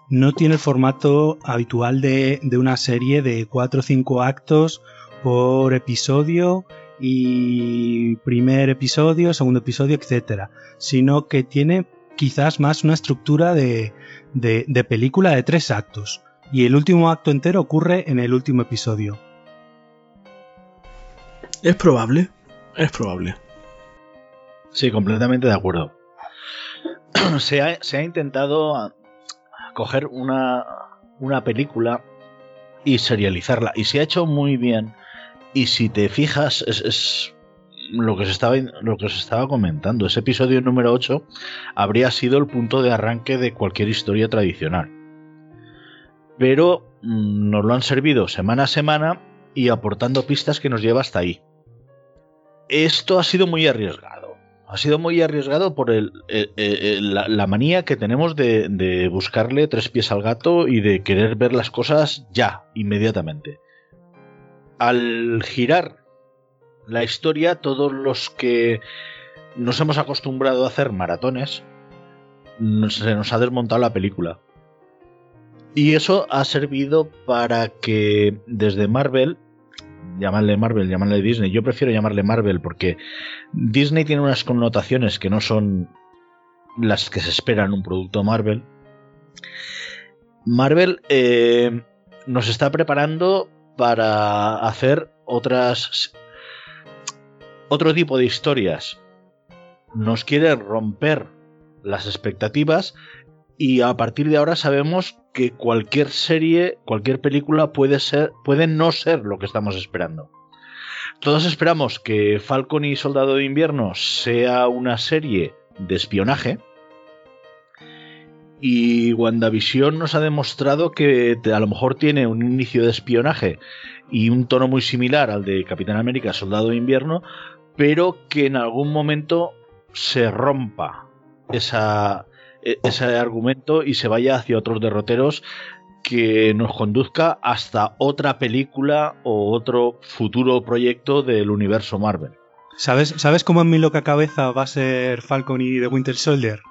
no tiene el formato habitual de, una serie de 4 o 5 actos por episodio y primer episodio, segundo episodio, etcétera, sino que tiene quizás más una estructura de, de película de tres actos y el último acto entero ocurre en el último episodio. Es probable, es probable. Sí, completamente de acuerdo. se, ha, intentado coger una, película y serializarla. Y se ha hecho muy bien. Y si te fijas, es, lo, que se estaba, lo que se estaba comentando. Ese episodio número 8 habría sido el punto de arranque de cualquier historia tradicional pero mm, nos lo han servido semana a semana y aportando pistas que nos lleva hasta ahí. Esto ha sido muy arriesgado. Ha sido muy arriesgado por el, la, manía que tenemos de, buscarle tres pies al gato y de querer ver las cosas ya, inmediatamente. Al girar la historia, todos los que nos hemos acostumbrado a hacer maratones, se nos ha desmontado la película. Y eso ha servido para que desde Marvel, llamarle Marvel, llamarle Disney, yo prefiero llamarle Marvel porque Disney tiene unas connotaciones que no son las que se esperan en un producto Marvel. Marvel eh, nos está preparando para hacer otras otro tipo de historias. Nos quiere romper las expectativas y a partir de ahora sabemos que cualquier serie, cualquier película puede ser, puede no ser lo que estamos esperando. Todos esperamos que Falcon y Soldado de Invierno sea una serie de espionaje. Y WandaVision nos ha demostrado que a lo mejor tiene un inicio de espionaje y un tono muy similar al de Capitán América, Soldado de Invierno, pero que en algún momento se rompa esa, ese argumento y se vaya hacia otros derroteros que nos conduzca hasta otra película o otro futuro proyecto del universo Marvel. ¿Sabes, ¿Sabes cómo en mi loca cabeza va a ser Falcon y The Winter Soldier?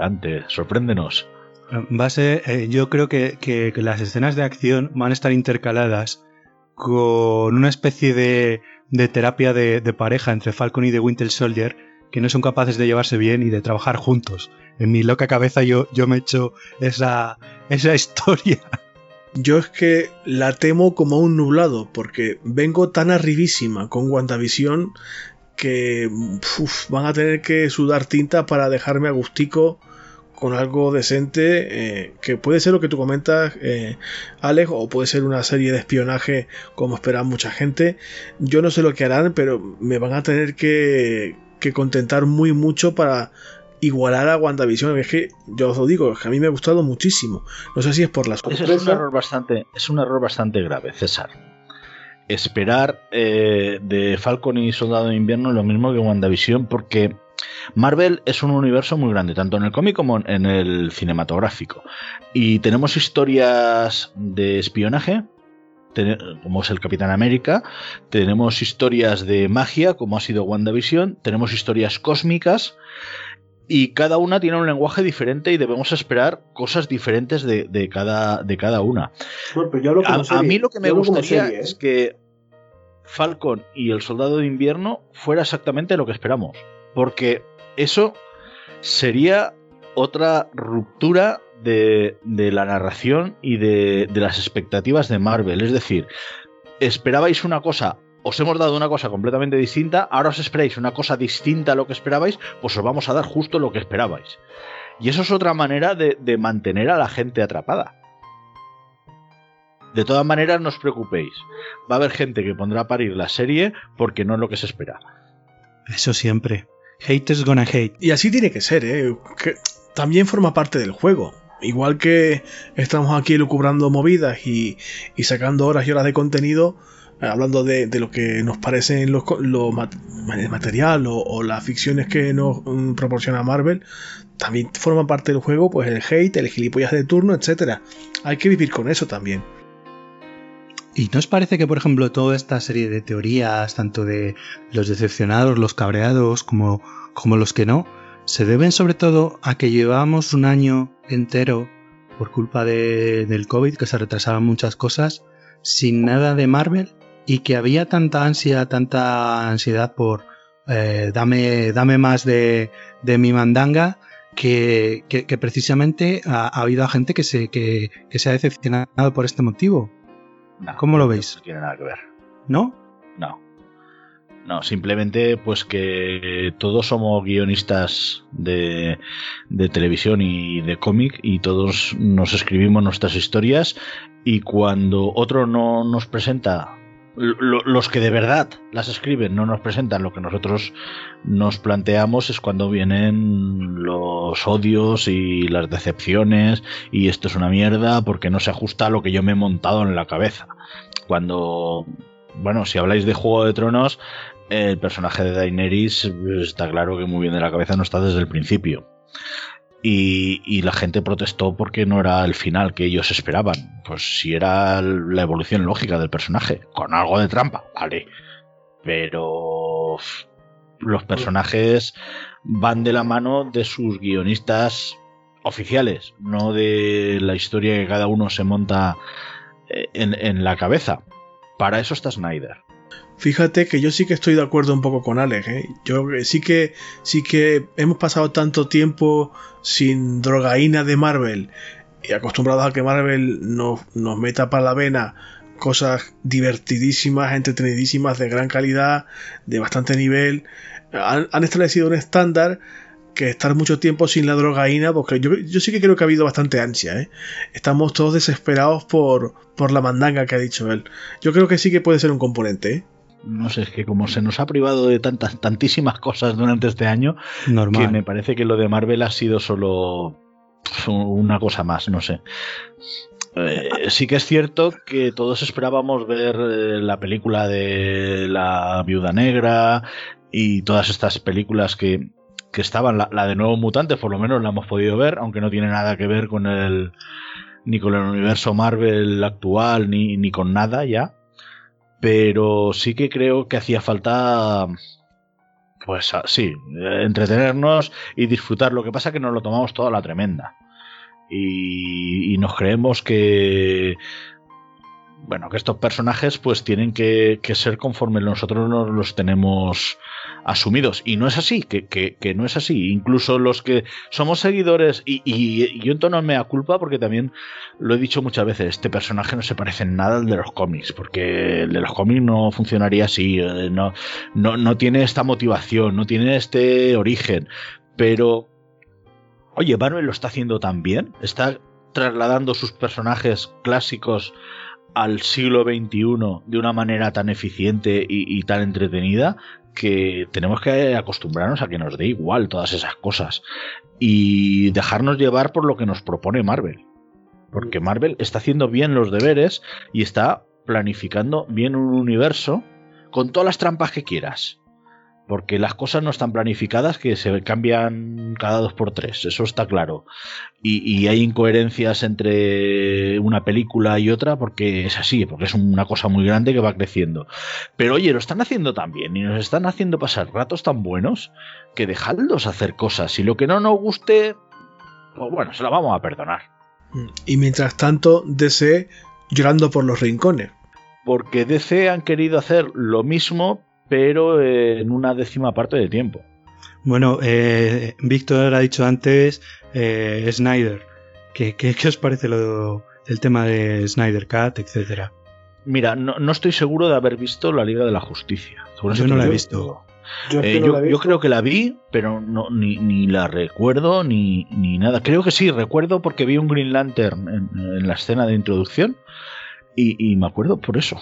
Antes, sorpréndenos. Va a ser, eh, yo creo que, las escenas de acción van a estar intercaladas con una especie de, terapia de, de, pareja entre Falcon y The Winter Soldier que no son capaces de llevarse bien y de trabajar juntos. En mi loca cabeza yo, yo me echo esa, esa historia. Yo es que la temo como un nublado, porque vengo tan arribísima con WandaVision que van a tener que sudar tinta para dejarme agustico con algo decente, eh, que puede ser lo que tú comentas, eh, Alex, o puede ser una serie de espionaje como espera mucha gente. Yo no sé lo que harán, pero me van a tener que, que contentar muy mucho para igualar a WandaVision. Es que yo os lo digo, es que a mí me ha gustado muchísimo. No sé si es por las Es un error bastante, es un error bastante grave, César. Esperar eh, de Falcon y Soldado de Invierno lo mismo que WandaVision, porque Marvel es un universo muy grande, tanto en el cómic como en el cinematográfico. Y tenemos historias de espionaje, como es el Capitán América, tenemos historias de magia, como ha sido WandaVision, tenemos historias cósmicas, y cada una tiene un lenguaje diferente y debemos esperar cosas diferentes de, cada, de cada una. a, mí lo que me gustaría ¿eh? es que Falcon y el Soldado de Invierno fuera exactamente lo que esperamos, porque eso sería otra ruptura de, la narración y de, las expectativas de Marvel. Es decir, esperabais una cosa os hemos dado una cosa completamente distinta, ahora os esperáis una cosa distinta a lo que esperabais, pues os vamos a dar justo lo que esperabais. Y eso es otra manera de, mantener a la gente atrapada. De todas maneras, no os preocupéis. Va a haber gente que pondrá a parir la serie porque no es lo que se espera. Eso siempre. Hate is gonna hate. Y así tiene que ser, ¿eh? También forma parte del juego. Igual que estamos aquí lucubrando movidas y, y sacando horas y horas de contenido, eh, hablando de, lo que nos parecen los, lo el material o, las ficciones que nos mm, proporciona Marvel, también forma parte del juego, pues el hate, el gilipollas de turno, etcétera. Hay que vivir con eso también. ¿Y no os parece que, por ejemplo, toda esta serie de teorías, tanto de los decepcionados, los cabreados, como, como los que no, se deben sobre todo a que llevamos un año entero, por culpa del COVID, que se retrasaban muchas cosas, sin nada de Marvel y que había tanta ansia, tanta ansiedad por eh, dame, dame más de, de mi mandanga que, que, precisamente ha, habido gente que se, que, se ha decepcionado por este motivo. ¿Cómo lo veis? No tiene nada que ver. No. No, simplemente pues que todos somos guionistas de, de televisión y de cómic y todos nos escribimos nuestras historias y cuando otro no nos presenta los que de verdad las escriben no nos presentan lo que nosotros nos planteamos es cuando vienen los odios y las decepciones y esto es una mierda porque no se ajusta a lo que yo me he montado en la cabeza. Cuando, bueno, si habláis de Juego de Tronos, el personaje de Daenerys está claro que muy bien de la cabeza no está desde el principio. Y, la gente protestó porque no era el final que ellos esperaban. Pues si era la evolución lógica del personaje, con algo de trampa, vale. Pero los personajes van de la mano de sus guionistas oficiales, no de la historia que cada uno se monta eh, en la cabeza. Para eso está Snyder. Fíjate que yo sí que estoy de acuerdo un poco con Alex. ¿eh? Yo eh, sí que sí que hemos pasado tanto tiempo sin drogaína de Marvel y acostumbrados a que Marvel nos, nos meta para la vena cosas divertidísimas, entretenidísimas, de gran calidad, de bastante nivel. Han, establecido un estándar que estar mucho tiempo sin la drogaína, porque yo, yo, sí que creo que ha habido bastante ansia, ¿eh? Estamos todos desesperados por, por la mandanga que ha dicho él. Yo creo que sí que puede ser un componente, ¿eh? No sé, es que como se nos ha privado de tantas, tantísimas cosas durante este año, que me parece que lo de Marvel ha sido solo una cosa más, no sé. Eh, sí que es cierto que todos esperábamos ver eh, la película de la Viuda Negra y todas estas películas que, que estaban, la, la, de Nuevo Mutante por lo menos la hemos podido ver, aunque no tiene nada que ver con el ni con el universo Marvel actual ni, ni con nada ya pero sí que creo que hacía falta pues sí, entretenernos y disfrutar. Lo que pasa es que nos lo tomamos toda la tremenda. Y, nos creemos que bueno, que estos personajes pues tienen que, que ser conforme nosotros nos los tenemos asumidos. Y no es así, que, que, no es así. Incluso los que somos seguidores, y, y, yo en tono me da culpa porque también lo he dicho muchas veces, este personaje no se parece en nada al de los cómics, porque el de los cómics no funcionaría así, eh, no, no, no tiene esta motivación, no tiene este origen. Pero, oye, Marvel lo está haciendo tan bien, está trasladando sus personajes clásicos al siglo XXI de una manera tan eficiente y, y, tan entretenida que tenemos que acostumbrarnos a que nos dé igual todas esas cosas y dejarnos llevar por lo que nos propone Marvel. Porque Marvel está haciendo bien los deberes y está planificando bien un universo con todas las trampas que quieras porque las cosas no están planificadas que se cambian cada dos por tres, eso está claro. Y, hay incoherencias entre una película y otra porque es así, porque es una cosa muy grande que va creciendo. Pero oye, lo están haciendo tan bien y nos están haciendo pasar ratos tan buenos que dejadlos hacer cosas y lo que no nos guste, pues bueno, se la vamos a perdonar. Y mientras tanto, DC llorando por los rincones. Porque DC han querido hacer lo mismo, pero en una décima parte de tiempo. Bueno, eh, Víctor ha dicho antes eh, Snyder, ¿Qué, qué, qué os parece lo, el tema de Snyder Cut, etcétera? Mira, no, no, estoy seguro de haber visto la Liga de la Justicia. Yo no la he visto. Yo, eh, no yo, yo, creo que la vi, pero no, ni, ni la recuerdo ni, ni, nada. Creo que sí, recuerdo porque vi un Green Lantern en, en la escena de introducción y, y, me acuerdo por eso.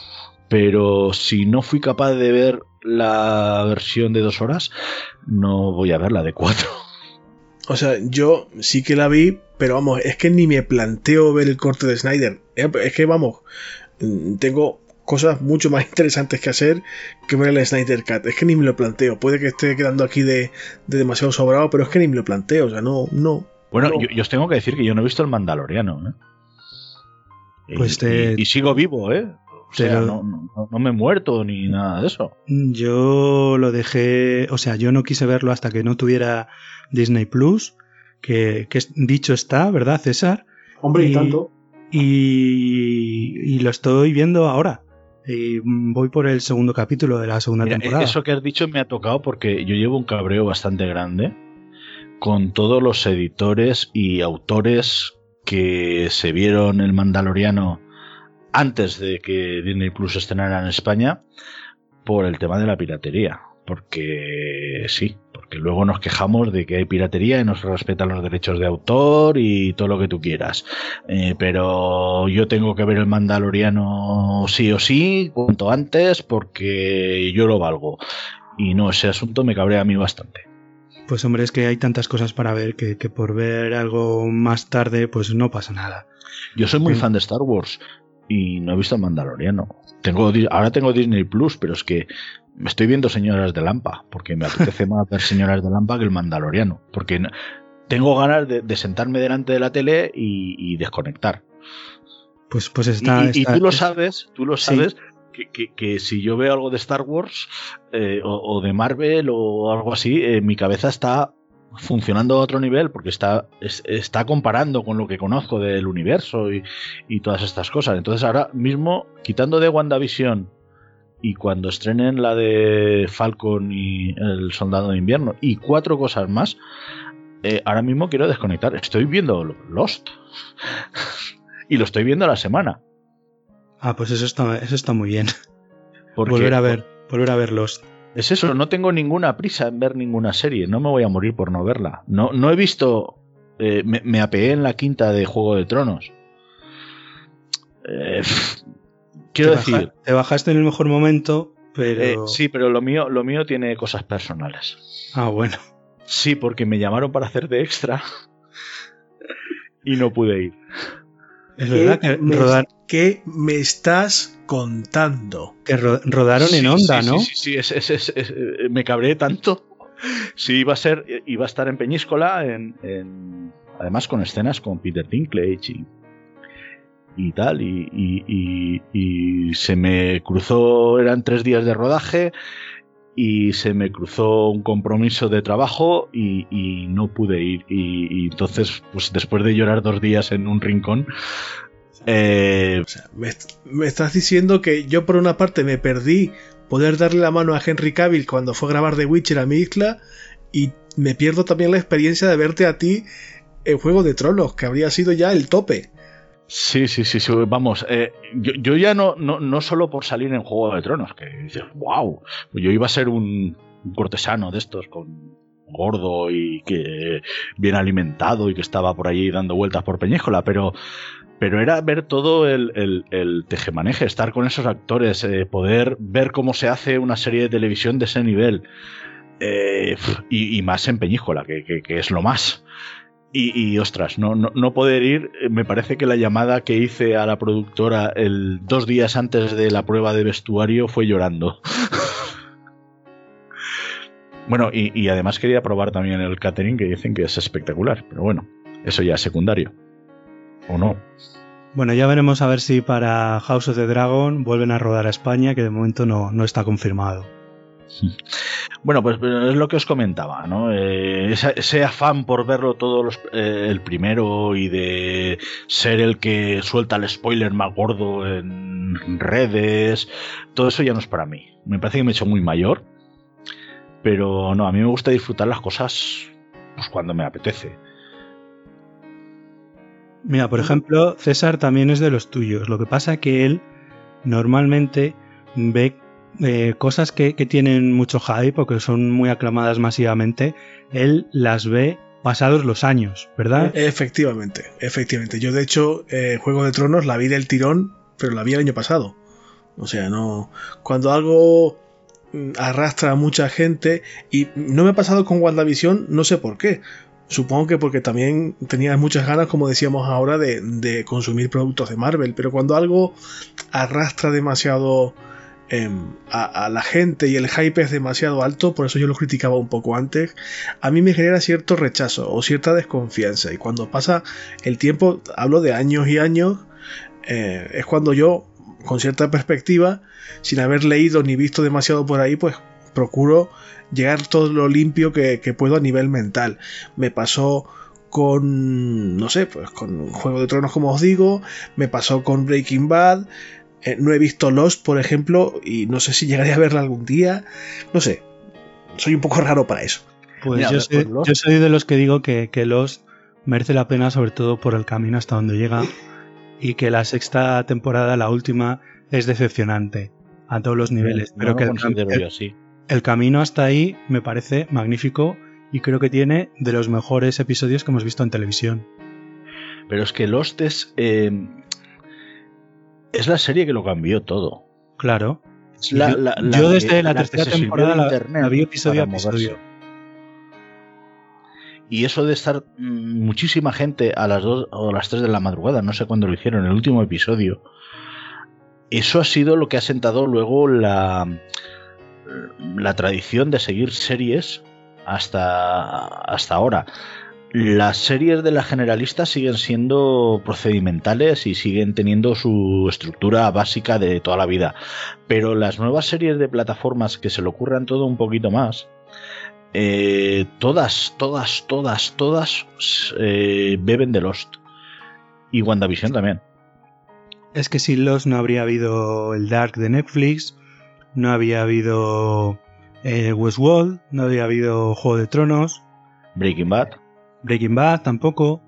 Pero si no fui capaz de ver la versión de dos horas, no voy a ver la de cuatro. O sea, yo sí que la vi, pero vamos, es que ni me planteo ver el corte de Snyder. Es que vamos, tengo cosas mucho más interesantes que hacer que ver el Snyder Cut. Es que ni me lo planteo. Puede que esté quedando aquí de, de demasiado sobrado, pero es que ni me lo planteo. O sea, no, no. Bueno, no. Yo, yo, os tengo que decir que yo no he visto el Mandaloriano, ¿eh? Pues y, te... y, y, sigo vivo, ¿eh? O sea, no, no, no, me he muerto ni nada de eso. Yo lo dejé, o sea, yo no quise verlo hasta que no tuviera Disney Plus, que, que dicho está, ¿verdad, César? Hombre, y, y tanto. Y, y, lo estoy viendo ahora. Y voy por el segundo capítulo de la segunda Mira, temporada. Eso que has dicho me ha tocado porque yo llevo un cabreo bastante grande con todos los editores y autores que se vieron el Mandaloriano antes de que Disney Plus estrenara en España por el tema de la piratería. Porque sí, porque luego nos quejamos de que hay piratería y no se respetan los derechos de autor y todo lo que tú quieras. Eh, pero yo tengo que ver el Mandaloriano sí o sí, cuanto antes, porque yo lo valgo. Y no, ese asunto me cabrea a mí bastante. Pues hombre, es que hay tantas cosas para ver que, que por ver algo más tarde, pues no pasa nada. Yo soy muy sí. fan de Star Wars y no he visto el Mandaloriano. Tengo, ahora tengo Disney Plus, pero es que me estoy viendo Señoras de Lampa, porque me apetece más ver Señoras de Lampa que el Mandaloriano, porque tengo ganas de, de sentarme delante de la tele y, y desconectar. Pues, pues está, y, está, y, tú lo sabes, tú lo sabes. Sí. Que, que, que, si yo veo algo de Star Wars eh, o, o, de Marvel o algo así, eh, mi cabeza está funcionando a otro nivel porque está, es, está comparando con lo que conozco del universo y, y, todas estas cosas. Entonces ahora mismo, quitando de WandaVision y cuando estrenen la de Falcon y el Soldado de Invierno y cuatro cosas más, eh, ahora mismo quiero desconectar. Estoy viendo Lost y lo estoy viendo a la semana. Ah, pues eso está, eso está muy bien. Porque, volver a ver, volver a ver Lost. Es eso, no tengo ninguna prisa en ver ninguna serie, no me voy a morir por no verla. No, no he visto, eh, me, me, apegué en la quinta de Juego de Tronos. Eh, quiero te decir... Baja, te bajaste en el mejor momento, pero... Eh, sí, pero lo mío, lo mío tiene cosas personales. Ah, bueno. Sí, porque me llamaron para hacer de extra y no pude ir. Es verdad que rodar... ¿Qué me estás contando? Que ro rodaron sí, en onda, sí, ¿no? Sí, sí, sí, es, es, es, me cabré tanto. Sí, iba a ser, iba a estar en Peñíscola, en, en, además con escenas con Peter Dinklage y, y tal, y, y, y, se me cruzó, eran tres días de rodaje, y se me cruzó un compromiso de trabajo y, y no pude ir. Y, y, entonces, pues después de llorar dos días en un rincón, eh... o sea, me, me, estás diciendo que yo por una parte me perdí poder darle la mano a Henry Cavill cuando fue a grabar The Witcher a mi isla y me pierdo también la experiencia de verte a ti en Juego de Tronos, que habría sido ya el tope. Sí, sí, sí, sí. vamos, eh, yo, yo, ya no, no, no solo por salir en Juego de Tronos, que dices, wow, pues yo iba a ser un, un cortesano de estos con gordo y que bien alimentado y que estaba por allí dando vueltas por Peñíscola, pero pero era ver todo el, tejemaneje, estar con esos actores, eh, poder ver cómo se hace una serie de televisión de ese nivel. Eh, y, más en Peñíscola, que, es lo más. Y, ostras, no, poder ir, me parece que la llamada que hice a la productora el dos días antes de la prueba de vestuario fue llorando. bueno, y, y, además quería probar también el catering que dicen que es espectacular, pero bueno, eso ya es secundario. ¿O no? Bueno, ya veremos a ver si para House of the Dragon vuelven a rodar a España, que de momento no, no está confirmado. Bueno, pues es lo que os comentaba, ¿no? Eh, ese, ese, afán por verlo todo los, eh, el primero y de ser el que suelta el spoiler más gordo en redes, todo eso ya no es para mí. Me parece que me he hecho muy mayor, pero no, a mí me gusta disfrutar las cosas pues, cuando me apetece. Mira, por ejemplo, César también es de los tuyos. Lo que pasa que él normalmente ve eh, cosas que, que, tienen mucho hype o que son muy aclamadas masivamente, él las ve pasados los años, ¿verdad? Efectivamente, efectivamente. Yo de hecho, eh, Juego de Tronos la vi del tirón, pero la vi el año pasado. O sea, no. Cuando algo mm, arrastra a mucha gente y no me ha pasado con WandaVision, no sé por qué. Supongo que porque también tenía muchas ganas, como decíamos ahora, de, consumir productos de Marvel. Pero cuando algo arrastra demasiado em, a, a, la gente y el hype es demasiado alto, por eso yo lo criticaba un poco antes, a mí me genera cierto rechazo o cierta desconfianza. Y cuando pasa el tiempo, hablo de años y años, eh, es cuando yo, con cierta perspectiva, sin haber leído ni visto demasiado por ahí, pues procuro llegar todo lo limpio que, que puedo a nivel mental. Me pasó con, no sé, pues con Juego de Tronos, como os digo, me pasó con Breaking Bad, eh, no he visto Lost, por ejemplo, y no sé si llegaré a verla algún día, no sé, soy un poco raro para eso. Pues Mira, yo, soy, yo, soy, de los que digo que, que Lost merece la pena, sobre todo por el camino hasta donde llega, y que la sexta temporada, la última, es decepcionante a todos los niveles, pero no que el, yo así. El camino hasta ahí me parece magnífico y creo que tiene de los mejores episodios que hemos visto en televisión. Pero es que Lost es. Eh, es la serie que lo cambió todo. Claro. La, yo, la, la yo desde la, tercera temporada de la, vi episodio a episodio. Y eso de estar mm, muchísima gente a las 2 o las 3 de la madrugada, no sé cuándo lo hicieron, el último episodio. Eso ha sido lo que ha sentado luego la, la tradición de seguir series hasta, hasta ahora. Las series de la generalista siguen siendo procedimentales y siguen teniendo su estructura básica de toda la vida. Pero las nuevas series de plataformas que se le ocurran todo un poquito más, eh, todas, todas, todas, todas eh, beben de Lost. Y WandaVision también. Es que sin los no habría habido el Dark de Netflix, no había habido eh, Westworld, no habría habido Juego de Tronos, Breaking Bad. Breaking Bad tampoco.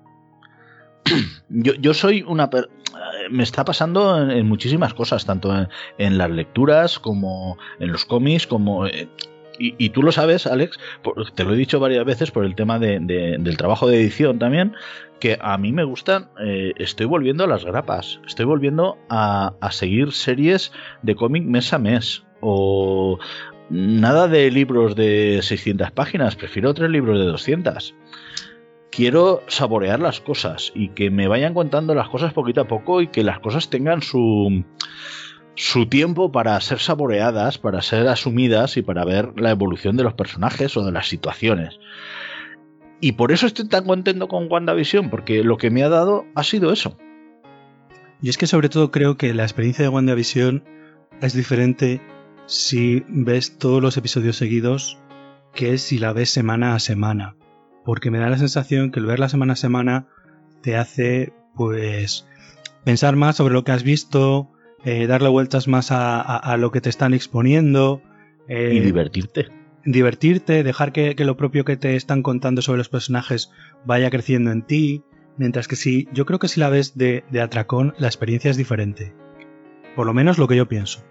Yo, yo soy una... per- eh, Me está pasando en, en muchísimas cosas, tanto en, en las lecturas como en los cómics, como... eh, y, y tú lo sabes, Alex, por- te lo he dicho varias veces por el tema de- de- del trabajo de edición también, que a mí me gustan, eh, estoy volviendo a las grapas, estoy volviendo a, a seguir series de cómic mes a mes, o nada de libros de 600 páginas, prefiero tres libros de 200 quiero saborear las cosas y que me vayan contando las cosas poquito a poco y que las cosas tengan su su tiempo para ser saboreadas, para ser asumidas y para ver la evolución de los personajes o de las situaciones. Y por eso estoy tan contento con WandaVision, porque lo que me ha dado ha sido eso. Y es que sobre todo creo que la experiencia de WandaVision es diferente si ves todos los episodios seguidos que si la ves semana a semana. Porque me da la sensación que el verla semana a semana te hace pues pensar más sobre lo que has visto, eh, darle vueltas más a, a- a lo que te están exponiendo. eh, y divertirte. divertirte, dejar que, que lo propio que te están contando sobre los personajes vaya creciendo en ti. Mientras que si, yo creo que si la ves de, de atracón, la experiencia es diferente. Por lo menos lo que yo pienso.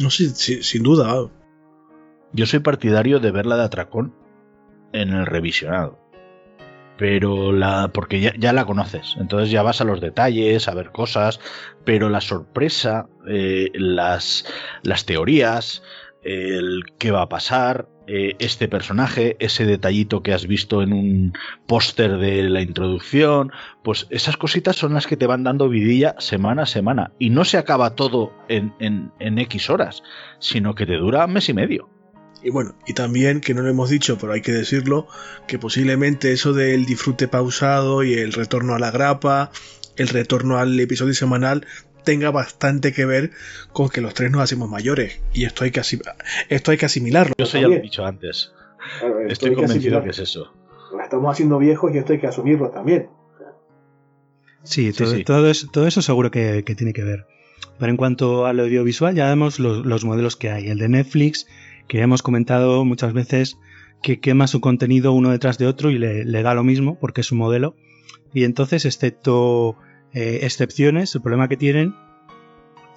No sé, si- sin duda. Yo soy partidario de verla de atracón en el revisionado. Pero la. porque ya, ya la conoces. Entonces ya vas a los detalles, a ver cosas. Pero la sorpresa, eh, las, las teorías, el qué va a pasar, eh, este personaje, ese detallito que has visto en un póster de la introducción, pues esas cositas son las que te van dando vidilla semana a semana. Y no se acaba todo en, en, en X horas, sino que te dura mes y medio. Y bueno, y también, que no lo hemos dicho, pero hay que decirlo, que posiblemente eso del disfrute pausado y el retorno a la grapa, el retorno al episodio semanal, tenga bastante que ver con que los tres nos hacemos mayores. Y esto hay que, asim- esto hay que asimilarlo. Yo eso ya lo he dicho antes. Claro, Estoy que convencido asimilarlo. que es eso. Nos estamos haciendo viejos y esto hay que asumirlo también. Sí, todo, sí. todo eso, todo eso seguro que, que tiene que ver. Pero en cuanto al audiovisual, ya vemos los, los modelos que hay. El de Netflix, que hemos comentado muchas veces que quema su contenido uno detrás de otro y le, le da lo mismo porque es un modelo. Y entonces, excepto eh, excepciones, el problema que tienen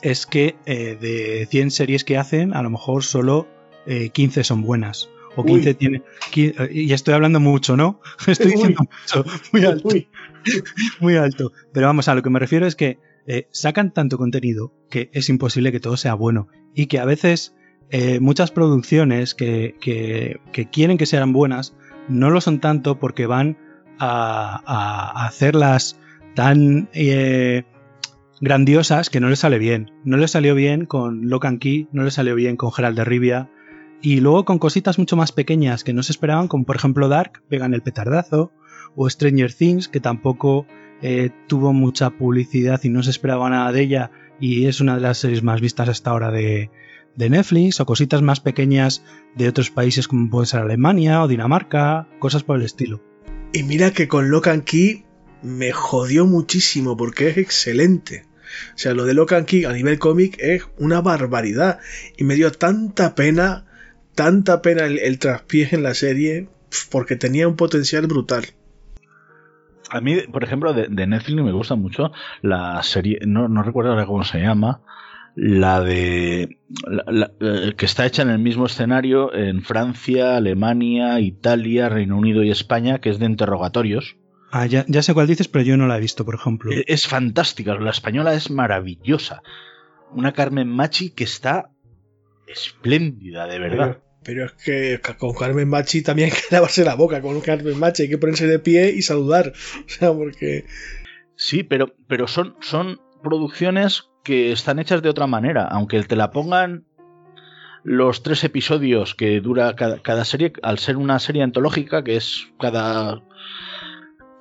es que eh, de 100 series que hacen, a lo mejor solo 15 eh, son buenas. O 15 tiene. Y estoy hablando mucho, ¿no? Estoy diciendo mucho. Muy alto. Muy alto. Pero vamos, a lo que me refiero es que sacan tanto contenido que es imposible que todo sea bueno. Y que a veces muchas producciones que, que, quieren que sean buenas no lo son tanto porque van a, a hacerlas tan eh, grandiosas que no le sale bien. No le salió bien con Locan Key, no le salió bien con Gerald de Rivia. Y luego con cositas mucho más pequeñas que no se esperaban, como por ejemplo Dark, pegan el petardazo, o Stranger Things, que tampoco eh, tuvo mucha publicidad y no se esperaba nada de ella, y es una de las series más vistas hasta ahora de, de Netflix, o cositas más pequeñas de otros países como puede ser Alemania o Dinamarca, cosas por el estilo. Y mira que con Locan Key me jodió muchísimo porque es excelente. O sea, lo de Locan King a nivel cómic es una barbaridad. Y me dio tanta pena, tanta pena el, el en la serie porque tenía un potencial brutal. A mí, por ejemplo, de, Netflix me gusta mucho la serie, no, no recuerdo ahora cómo se llama, la de que está hecha en el mismo escenario en Francia, Alemania, Italia, Reino Unido y España, que es de interrogatorios. Ah, ya, sé cuál dices, pero yo no la he visto, por ejemplo. E, es, fantástica, la española es maravillosa. Una Carmen Machi que está espléndida, de verdad. Pero, es que con Carmen Machi también hay que lavarse la boca. Con Carmen Machi hay que ponerse de pie y saludar. O sea, porque. Sí, pero, pero son, son producciones que están hechas de otra manera. Aunque te la pongan los tres episodios que dura cada, serie, al ser una serie antológica, que es cada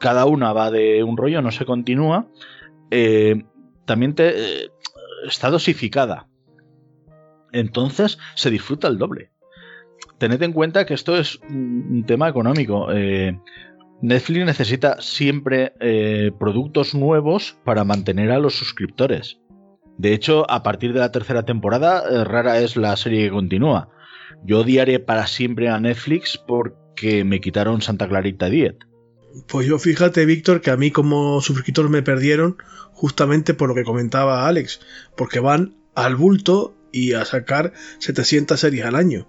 cada una va de un rollo, no se continúa, eh, también te, eh, está dosificada. Entonces se disfruta el doble. Tened en cuenta que esto es un tema económico. Eh, Netflix necesita siempre productos nuevos para mantener a los suscriptores. De hecho, a partir de la tercera temporada, rara es la serie que continúa. Yo odiaré para siempre a Netflix porque me quitaron Santa Clarita Diet. Pues yo fíjate, Víctor, que a mí como suscriptor me perdieron justamente por lo que comentaba Alex, porque van al bulto y a sacar 700 series al año.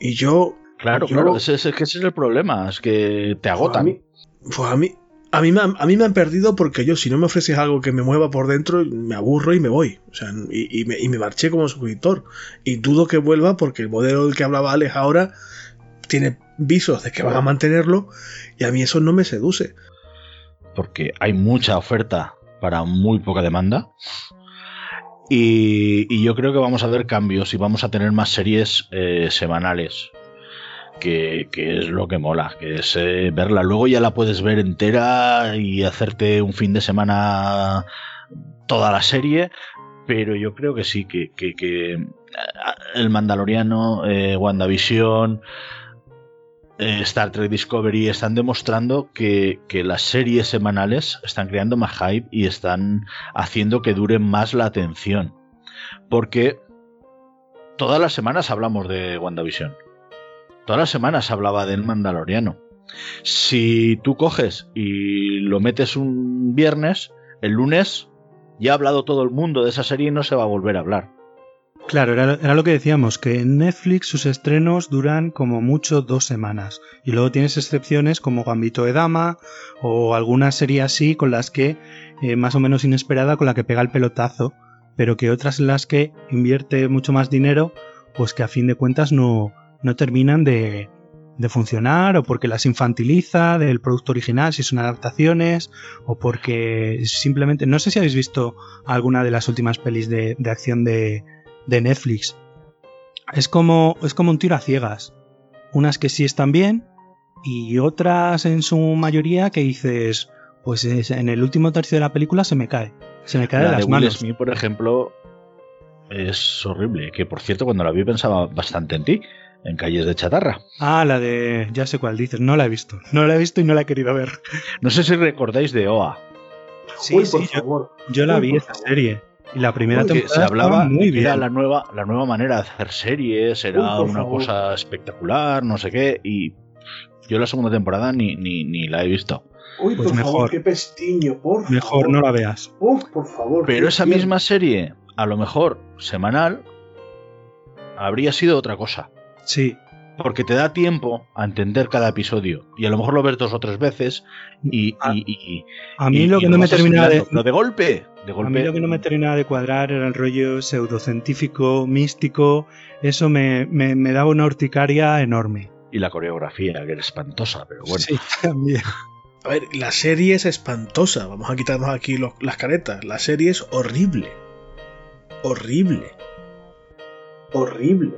Y yo... Claro, claro, ese, ese, es el problema, es que te agotan. Pues a mí, a mí, a mí, me han perdido porque yo, si no me ofreces algo que me mueva por dentro, me aburro y me voy. O sea, y, me, y me marché como suscriptor. Y dudo que vuelva porque el modelo del que hablaba Alex ahora tiene visos de que van a mantenerlo y a mí eso no me seduce. Porque hay mucha oferta para muy poca demanda. Y, yo creo que vamos a ver cambios y vamos a tener más series eh, semanales. Que, es lo que mola, que es eh, verla. Luego ya la puedes ver entera y hacerte un fin de semana toda la serie. Pero yo creo que sí, que, que, eh, el Mandaloriano, WandaVision, eh, Star Trek Discovery están demostrando que, las series semanales están creando más hype y están haciendo que dure más la atención. Porque todas las semanas hablamos de WandaVision. Todas las semanas hablaba del Mandaloriano. Si tú coges y lo metes un viernes, el lunes ya ha hablado todo el mundo de esa serie y no se va a volver a hablar. Claro, era, lo que decíamos, que en Netflix sus estrenos duran como mucho dos semanas. Y luego tienes excepciones como Gambito de Dama o alguna serie así con las que, eh, más o menos inesperada, con la que pega el pelotazo, pero que otras en las que invierte mucho más dinero, pues que a fin de cuentas no, no terminan de, de funcionar o porque las infantiliza del producto original si son adaptaciones o porque simplemente no sé si habéis visto alguna de las últimas pelis de, de acción de, de Netflix. Es como, es como un tiro a ciegas. Unas que sí están bien y otras en su mayoría que dices, pues en el último tercio de la película se me cae. Se me cae de las de manos. Will por ejemplo, es horrible. Que por cierto, cuando la vi pensaba bastante en ti, en Calles de Chatarra. Ah, la de. Ya sé cuál dices. No la he visto. No la he visto y no la he querido ver. No sé si recordáis de OA. Sí, sí, yo, yo, la vi esa serie. Y la primera temporada se hablaba muy bien. Era la nueva, la nueva manera de hacer series, era una cosa espectacular, no sé qué, y Yo la segunda temporada ni, ni, ni la he visto. Uy, Pues por mejor. favor, qué pestiño, por Mejor favor. no la veas. Uf, por favor. Pero esa bien. misma serie, a lo mejor semanal, habría sido otra cosa. Sí, Porque te da tiempo a entender cada episodio. Y a lo mejor lo ves dos o tres veces y. A- y- y- a mí y- lo y que no me vas termina de... golpe. De A mí lo que no me terminaba de cuadrar era el rollo pseudocientífico, místico. Eso me, me, me daba una urticaria enorme. Y la coreografía, que era espantosa, pero bueno. Sí, también. A ver, la serie es espantosa. Vamos a quitarnos aquí los- las caretas. La serie es horrible. Horrible. Horrible.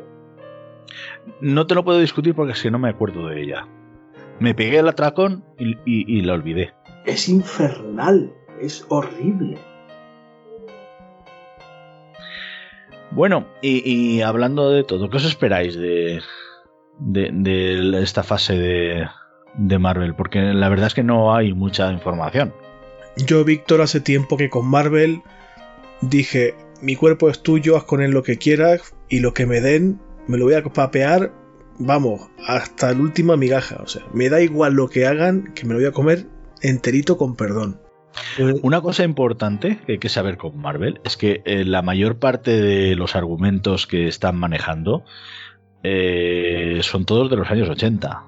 No te lo puedo discutir porque es que no me acuerdo de ella. Me pegué el atracón y, y- y la olvidé. Es infernal. Es horrible. Bueno, y, y hablando de todo, ¿qué os esperáis de, de, de esta fase de, de Marvel? Porque la verdad es que no hay mucha información. Yo, Víctor, hace tiempo que con Marvel dije, mi cuerpo es tuyo, haz con él lo que quieras y lo que me den, me lo voy a papear, vamos, hasta la última migaja. O sea, me da igual lo que hagan, que me lo voy a comer enterito con perdón. Una cosa importante que hay que saber con Marvel es que eh, la mayor parte de los argumentos que están manejando eh, son todos de los años 80.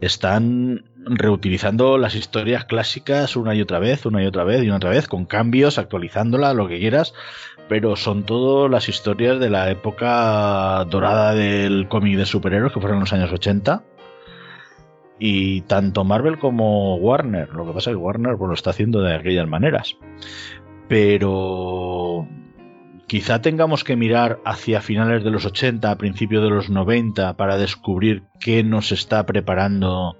Están reutilizando las historias clásicas una y otra vez, una y otra vez y una otra vez, con cambios, actualizándola, lo que quieras, pero son todas las historias de la época dorada del cómic de superhéroes, que fueron los años 80. Y tanto Marvel como Warner, lo que pasa es que Warner pues, lo está haciendo de aquellas maneras. Pero quizá tengamos que mirar hacia finales de los 80, a principios de los 90, para descubrir qué nos está preparando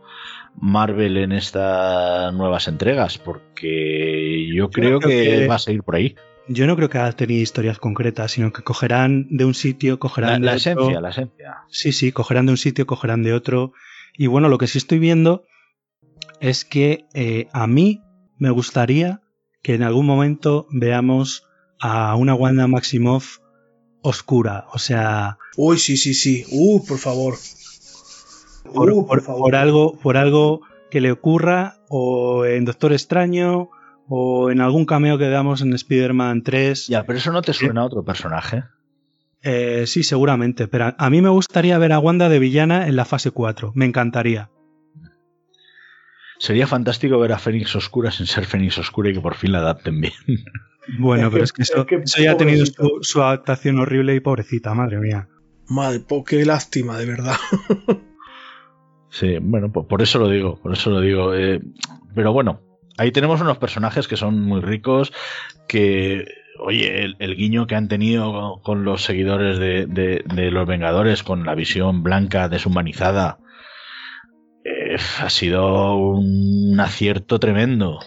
Marvel en estas nuevas entregas, porque yo creo, creo que, que- va a seguir por ahí. Yo no creo que haga tener historias concretas, sino que cogerán de un sitio, La, cogerán de la otro. esencia, la esencia. Sí, sí, cogerán de un sitio, cogerán de otro. Y bueno, lo que sí estoy viendo es que eh, a mí me gustaría que en algún momento veamos a una Wanda Maximoff oscura. O sea, Uy, sí, sí, sí. Uh, por favor. por, Uh, por- por algo, por algo que le ocurra, o en Doctor Extraño, o en algún cameo que damos en Spider-Man 3. Ya, pero eso no te suena a otro personaje. Eh, sí, seguramente, pero a, a mí me gustaría ver a Wanda de villana en la fase 4. Me encantaría. Sería fantástico ver a Fénix Oscura sin ser Fénix Oscura y que por fin la adapten bien. Bueno, pero que- es que eso, eso ya ha tenido su, adaptación horrible y pobrecita, madre mía. Madre, po, qué lástima, de verdad. Sí, bueno, por, por eso lo digo, por eso lo digo. eh, pero bueno, ahí tenemos unos personajes que son muy ricos, que, oye, el, guiño que han tenido con los seguidores de, los Vengadores, con la visión blanca deshumanizada, eh, ha sido un acierto tremendo.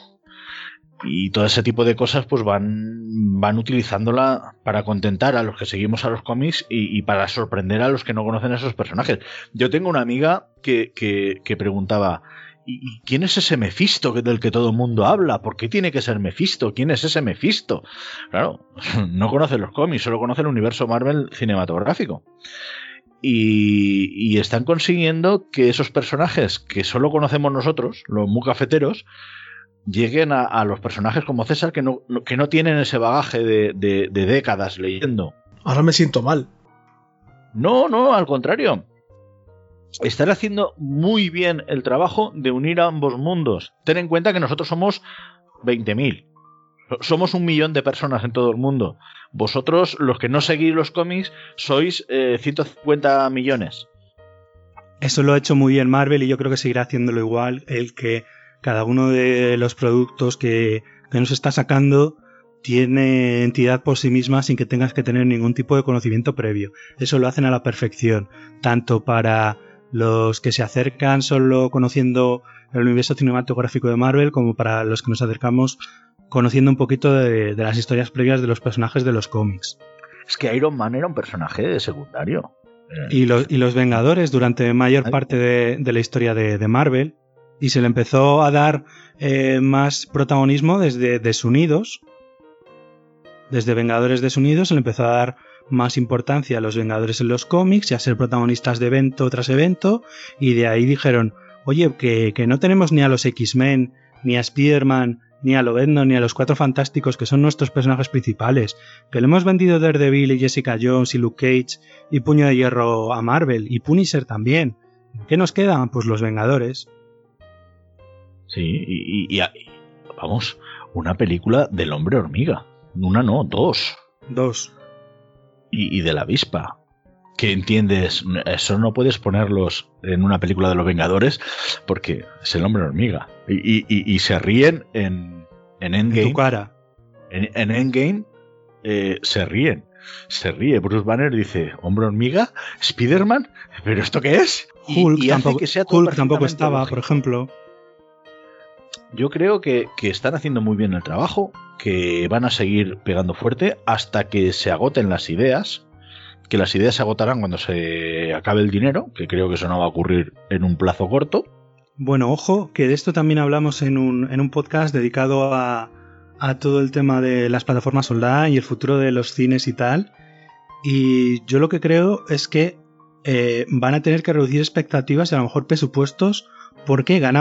Y todo ese tipo de cosas pues van, van utilizándola para contentar a los que seguimos a los cómics y, para sorprender a los que no conocen a esos personajes. Yo tengo una amiga que- que preguntaba, ¿y quién es ese Mephisto que- del que todo el mundo habla? ¿Por qué tiene que ser Mephisto? ¿Quién es ese Mephisto? Claro, no conoce los cómics, solo conoce el universo Marvel cinematográfico. Y, y están consiguiendo que esos personajes que solo conocemos nosotros, los muy cafeteros, lleguen a, a los personajes como César que no, no- que no tienen ese bagaje de, de- de décadas leyendo. Ahora me siento mal. No, no, al contrario. Están haciendo muy bien el trabajo de unir ambos mundos. Ten en cuenta que nosotros somos 20.000. So- Somos un millón de personas en todo el mundo. Vosotros, los que no seguís los cómics, sois eh, 150 millones. Eso lo ha hecho muy bien Marvel y yo creo que seguirá haciéndolo igual, el que cada uno de los productos que, que nos está sacando tiene entidad por sí misma sin que tengas que tener ningún tipo de conocimiento previo. Eso lo hacen a la perfección, tanto para los que se acercan solo conociendo el universo cinematográfico de Marvel como para los que nos acercamos conociendo un poquito de, de las historias previas de los personajes de los cómics. Es que Iron Man era un personaje secundario. Eh, y los, y los Vengadores durante mayor Ay. parte de, de la historia de, de Marvel. Y se le empezó a dar eh, más protagonismo desde Desunidos. Desde Vengadores Desunidos se le empezó a dar más importancia a los Vengadores en los cómics y a ser protagonistas de evento tras evento. Y de ahí dijeron, oye, que, que no tenemos ni a los X-Men, ni a Spider-Man, ni a Lobezno, ni a los Cuatro Fantásticos, que son nuestros personajes principales, que le hemos vendido Daredevil y Jessica Jones y Luke Cage y Puño de Hierro a Marvel y Punisher también. ¿Qué nos quedan? Pues los Vengadores. Sí, y, y, vamos, una película del hombre hormiga. Una no, dos. Dos. Y, y de la avispa que entiendes, eso no puedes ponerlos en una película de los Vengadores porque es el hombre hormiga. Y, se ríen en, en Endgame. En tu cara. En, Endgame eh, se ríen. Se ríe. Bruce Banner dice, hombre hormiga, Spider-Man, ¿pero esto qué es? Hulk, tampoco, que sea Hulk tampoco estaba, por ejemplo. Yo creo que, que están haciendo muy bien el trabajo, que van a seguir pegando fuerte hasta que se agoten las ideas que las ideas se agotarán cuando se acabe el dinero, que creo que eso no va a ocurrir en un plazo corto. Bueno, ojo, que de esto también hablamos en un, en un podcast dedicado a, a todo el tema de las plataformas online y el futuro de los cines y tal. Y yo lo que creo es que eh, van a tener que reducir expectativas y a lo mejor presupuestos porque van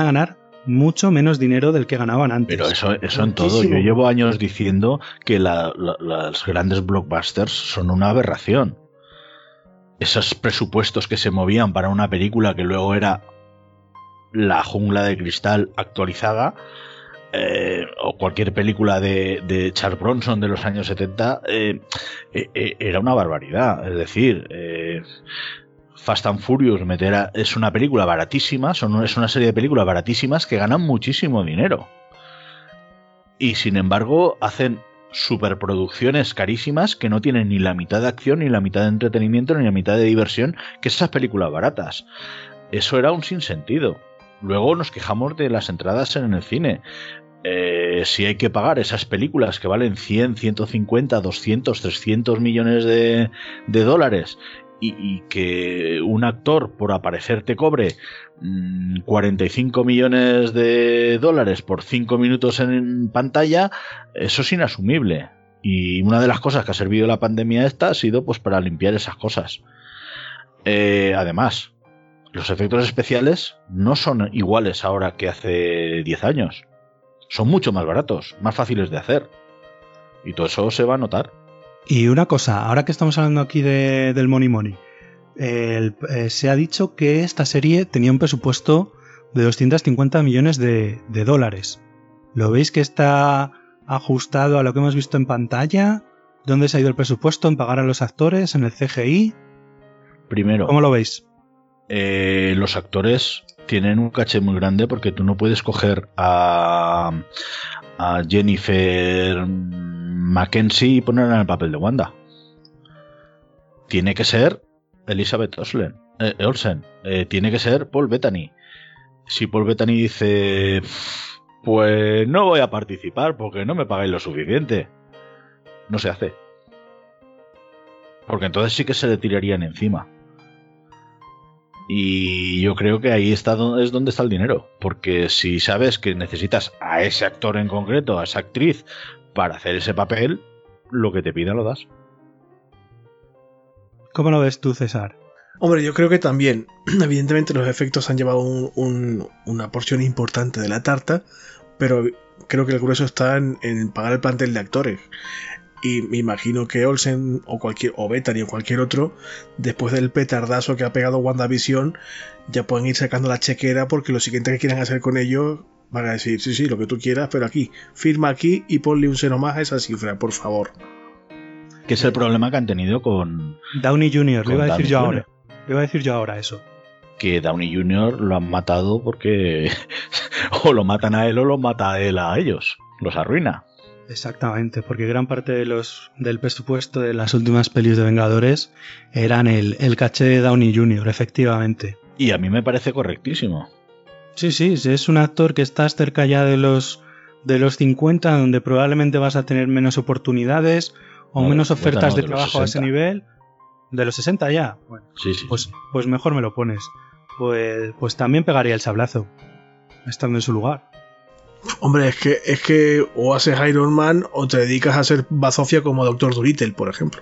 a ganar mucho menos dinero del que ganaban antes. Pero eso, eso en todo. Yo llevo años diciendo que las grandes blockbusters son una aberración. Esos presupuestos que se movían para una película que luego era la jungla de cristal actualizada, eh, o cualquier película de, de, Charles Bronson de los años 70, eh, eh, era una barbaridad. Es decir, Fast and Furious meter es una película baratísima, son, es una serie de películas baratísimas que ganan muchísimo dinero. Y sin embargo hacen superproducciones carísimas que no tienen ni la mitad de acción, ni la mitad de entretenimiento, ni la mitad de diversión que esas películas baratas. Eso era un sinsentido. Luego nos quejamos de las entradas en el cine. Eh, si hay que pagar esas películas que valen 100, 150, 200, 300 millones de, de dólares y, que un actor por aparecer te cobre 45 mm, millones de dólares por 5 minutos en pantalla, eso es inasumible. Y una de las cosas que ha servido la pandemia esta ha sido pues para limpiar esas cosas. Eh, además, los efectos especiales no son iguales ahora que hace 10 años. Son mucho más baratos, más fáciles de hacer. Y todo eso se va a notar. Y una cosa, ahora que estamos hablando aquí de, del Money Money, eh, se ha dicho que esta serie tenía un presupuesto de 250 millones de, dólares. ¿Lo veis que está ajustado a lo que hemos visto en pantalla? ¿Dónde se ha ido el presupuesto? ¿En pagar a los actores? ¿En el CGI? Primero. ¿Cómo lo veis? Eh, los actores tienen un caché muy grande porque tú no puedes coger a, a Jennifer Mackenzie y ponerla en el papel de Wanda. Tiene que ser Elizabeth Olsen. Eh, Olsen. Eh, tiene que ser Paul Bettany. Si Paul Bettany dice, pues no voy a participar porque no me pagáis lo suficiente, no se hace. Porque entonces sí que se le tirarían encima. Y yo creo que ahí está es donde está el dinero. Porque si sabes que necesitas a ese actor en concreto, a esa actriz, para hacer ese papel, lo que te pida lo das. ¿Cómo lo ves tú, César? Hombre, yo creo que también, evidentemente los efectos han llevado una porción importante de la tarta, pero creo que el grueso está en, pagar el plantel de actores. Y me imagino que Olsen o cualquier o Bethany o cualquier otro, después del petardazo que ha pegado WandaVision, ya pueden ir sacando la chequera porque lo siguiente que quieran hacer con ellos van a decir, sí, sí, lo que tú quieras, pero aquí, firma aquí y ponle un cero más a esa cifra, por favor. Que es el problema que han tenido con Downey Jr., lo iba a decir yo ahora. Lo iba a decir yo ahora eso. Que Downey Jr. lo han matado porque o lo matan a él o lo mata a él a ellos. Los arruina. Exactamente, porque gran parte de los, del presupuesto de las últimas pelis de Vengadores eran el, el caché de Downey Jr., efectivamente. Y a mí me parece correctísimo. Sí, sí, es un actor que estás cerca ya de los, de los 50, donde probablemente vas a tener menos oportunidades, o menos ofertas de, trabajo a ese nivel. De los 60 ya. Bueno, sí, sí. Pues, pues mejor me lo pones. Pues, pues también pegaría el sablazo. Estando en su lugar. Hombre, es que, es que o haces Iron Man o te dedicas a ser bazofia como Doctor Dolittle, por ejemplo.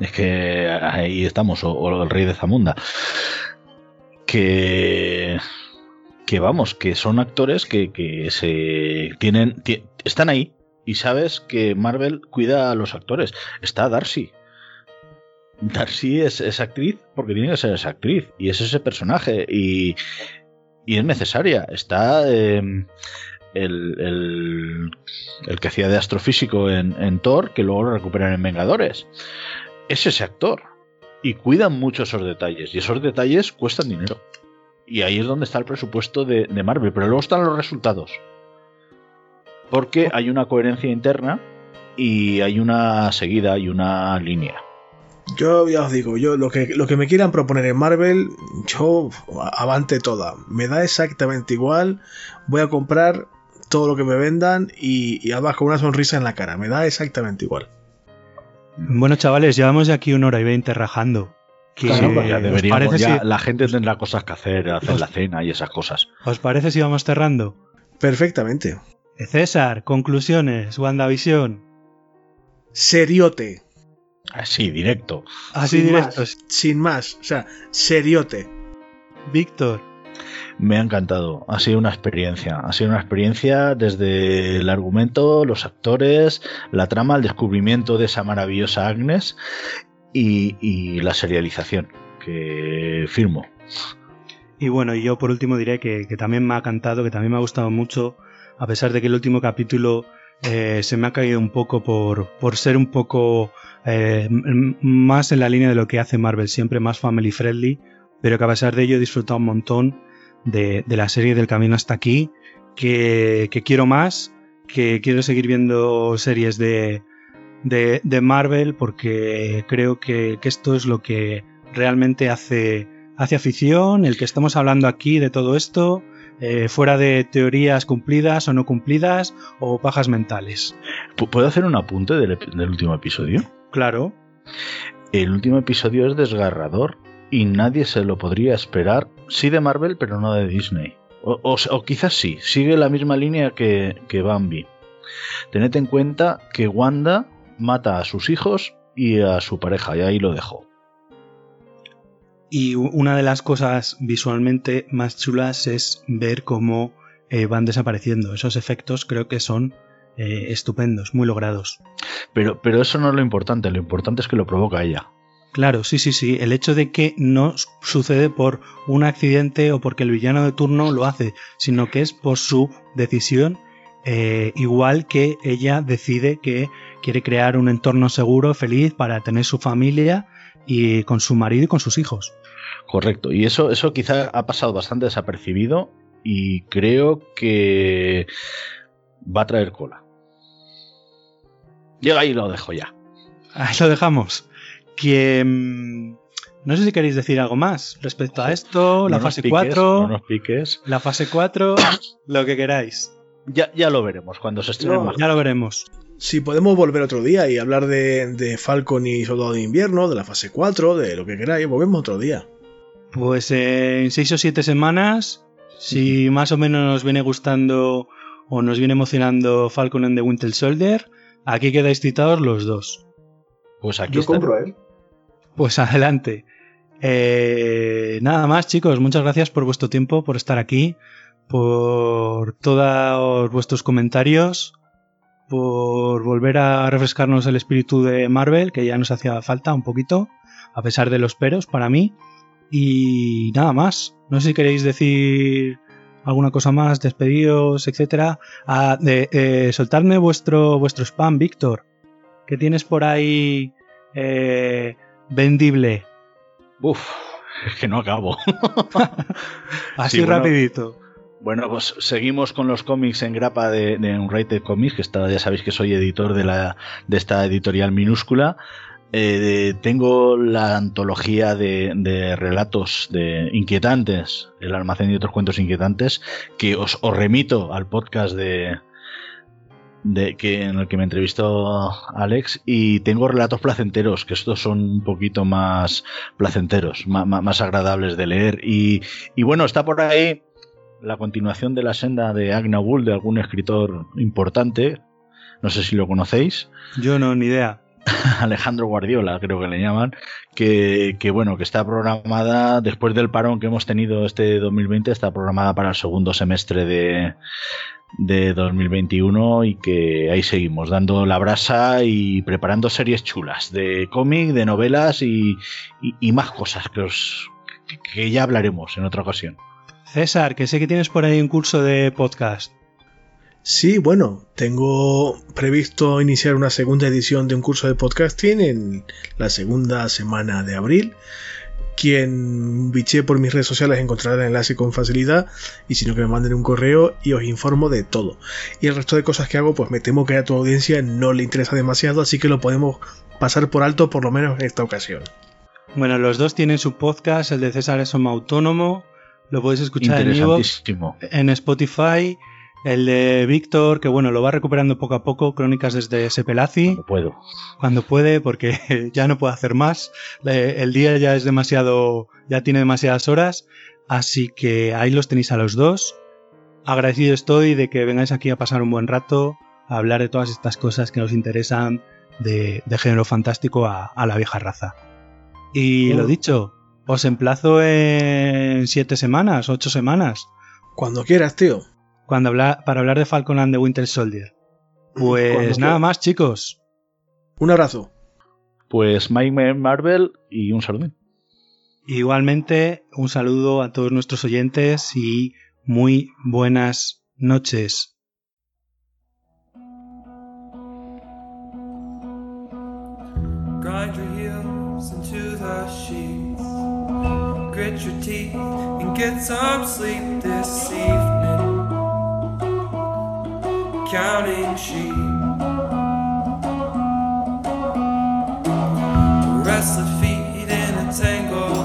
Es que ahí estamos, o, el rey de Zamunda. Que. Que vamos, que son actores que, que se tienen. están ahí. Y sabes que Marvel cuida a los actores. Está Darcy. Darcy es, actriz porque tiene que ser esa actriz. Y es ese personaje. Y, y es necesaria. Está. Em, el, el, que hacía de astrofísico en, en Thor, que luego lo recuperan en Vengadores es ese actor. Y cuidan mucho esos detalles. Y esos detalles cuestan dinero. Y ahí es donde está el presupuesto de, Marvel. Pero luego están los resultados. Porque hay una coherencia interna y hay una seguida y una línea. Yo ya os digo, yo lo que, lo que me quieran proponer en Marvel, yo avante toda. Me da exactamente igual. Voy a comprar todo lo que me vendan y, y además con una sonrisa en la cara. Me da exactamente igual. Bueno, chavales, llevamos ya aquí una hora y veinte rajando. Que ya deberíamos, ya la gente tendrá cosas que hacer, hacer la cena y esas cosas. ¿Os parece si vamos cerrando? Perfectamente. César, conclusiones, WandaVision. Seriote. Así, directo. Así directo. Sin más, o sea, seriote. Víctor. Me ha encantado, ha sido una experiencia, ha sido una experiencia desde el argumento, los actores, la trama, el descubrimiento de esa maravillosa Agnes y, la serialización, que firmo. Y bueno, yo por último diré que, también me ha cantado, que también me ha gustado mucho, a pesar de que el último capítulo eh, se me ha caído un poco por, por ser un poco eh, más en la línea de lo que hace Marvel, siempre más family friendly, pero que a pesar de ello he disfrutado un montón de, la serie del camino hasta aquí, que, quiero más, que quiero seguir viendo series de, de, Marvel porque creo que, esto es lo que realmente hace, hace afición, el que estamos hablando aquí de todo esto, eh, fuera de teorías cumplidas o no cumplidas o pajas mentales. ¿Puedo hacer un apunte del, del último episodio? Claro. El último episodio es desgarrador y nadie se lo podría esperar, sí de Marvel, pero no de Disney. O, quizás sí, sigue la misma línea que, que Bambi. Tened en cuenta que Wanda mata a sus hijos y a su pareja, y ahí lo dejo. Y una de las cosas visualmente más chulas es ver cómo eh, van desapareciendo. Esos efectos creo que son eh, estupendos, muy logrados. Pero, pero eso no es lo importante, lo importante es que lo provoca ella. Claro, sí, sí, sí. El hecho de que no sucede por un accidente o porque el villano de turno lo hace, sino que es por su decisión, eh, igual que ella decide que quiere crear un entorno seguro, feliz para tener su familia y con su marido y con sus hijos. Correcto, y eso, eso quizá ha pasado bastante desapercibido y creo que va a traer cola. Llega ahí lo dejo ya. Ahí lo dejamos que mm, no sé si queréis decir algo más respecto a esto, la fase 4. No piques. La fase 4, lo que queráis. Ya, ya lo veremos cuando se estrene. ya lo veremos. Si podemos volver otro día y hablar de, Falcon y Soldado de Invierno, de la fase 4, de lo que queráis, volvemos otro día. Pues en 6 o 7 semanas, si más o menos nos viene gustando o nos viene emocionando Falcon and the Winter Soldier, aquí quedáis citados los dos. Pues aquí Yo compro, ¿eh? Pues adelante. Eh, nada más, chicos, muchas gracias por vuestro tiempo, por estar aquí, por todos vuestros comentarios, por volver a refrescarnos el espíritu de Marvel, que ya nos hacía falta un poquito, a pesar de los peros para mí. Y nada más. No sé si queréis decir alguna cosa más, despedidos, etcétera. Ah, de, eh, soltadme vuestro, vuestro spam, Víctor. ¿Qué tienes por ahí? Eh, vendible. Uf, es que no acabo. Así rapidito. Bueno, pues seguimos con los cómics en grapa de, de Unrated Comics, que ya sabéis que soy editor de, la, de esta editorial minúscula. Eh, tengo la antología de, relatos de inquietantes, el almacén de otros cuentos inquietantes, que os remito al podcast de, de que en el que me entrevistó Alex y tengo relatos placenteros que estos son un poquito más placenteros más, agradables de leer y, bueno está por ahí la continuación de la senda de Agna Bull, de algún escritor importante. No sé si lo conocéis. Yo no, ni idea. Alejandro Guardiola, creo que le llaman, que, que, bueno, que está programada después del parón que hemos tenido este 2020, está programada para el segundo semestre de, de 2021 y que ahí seguimos dando la brasa y preparando series chulas de cómic, de novelas y, y, y más cosas que, os, que ya hablaremos en otra ocasión. César, que sé que tienes por ahí un curso de podcast. Sí, bueno, tengo previsto iniciar una segunda edición de un curso de podcasting en la segunda semana de abril. Quien biche por mis redes sociales encontrará el enlace con facilidad y si no que me manden un correo y os informo de todo. Y el resto de cosas que hago pues me temo que a tu audiencia no le interesa demasiado así que lo podemos pasar por alto por lo menos en esta ocasión. Bueno, los dos tienen su podcast, el de César es como autónomo, lo podéis escuchar en, Evox, en Spotify el de Víctor, que bueno, lo va recuperando poco a poco, Crónicas desde Sepelazi. Cuando puedo. Cuando puede, porque ya no puede hacer más. El día ya es demasiado, ya tiene demasiadas horas. Así que ahí los tenéis a los dos. Agradecido estoy de que vengáis aquí a pasar un buen rato, a hablar de todas estas cosas que nos interesan de, de género fantástico a, a, la vieja raza. Y lo dicho, os emplazo en siete semanas, ocho semanas. Cuando quieras, tío cuando habla, para hablar de Falcon and the Winter Soldier. Pues nada más, chicos. Un abrazo. Pues Mike Marvel y un saludo. Igualmente, un saludo a todos nuestros oyentes y muy buenas noches. Grit your teeth and get some sleep this evening. counting sheep. Restless feet in a tangled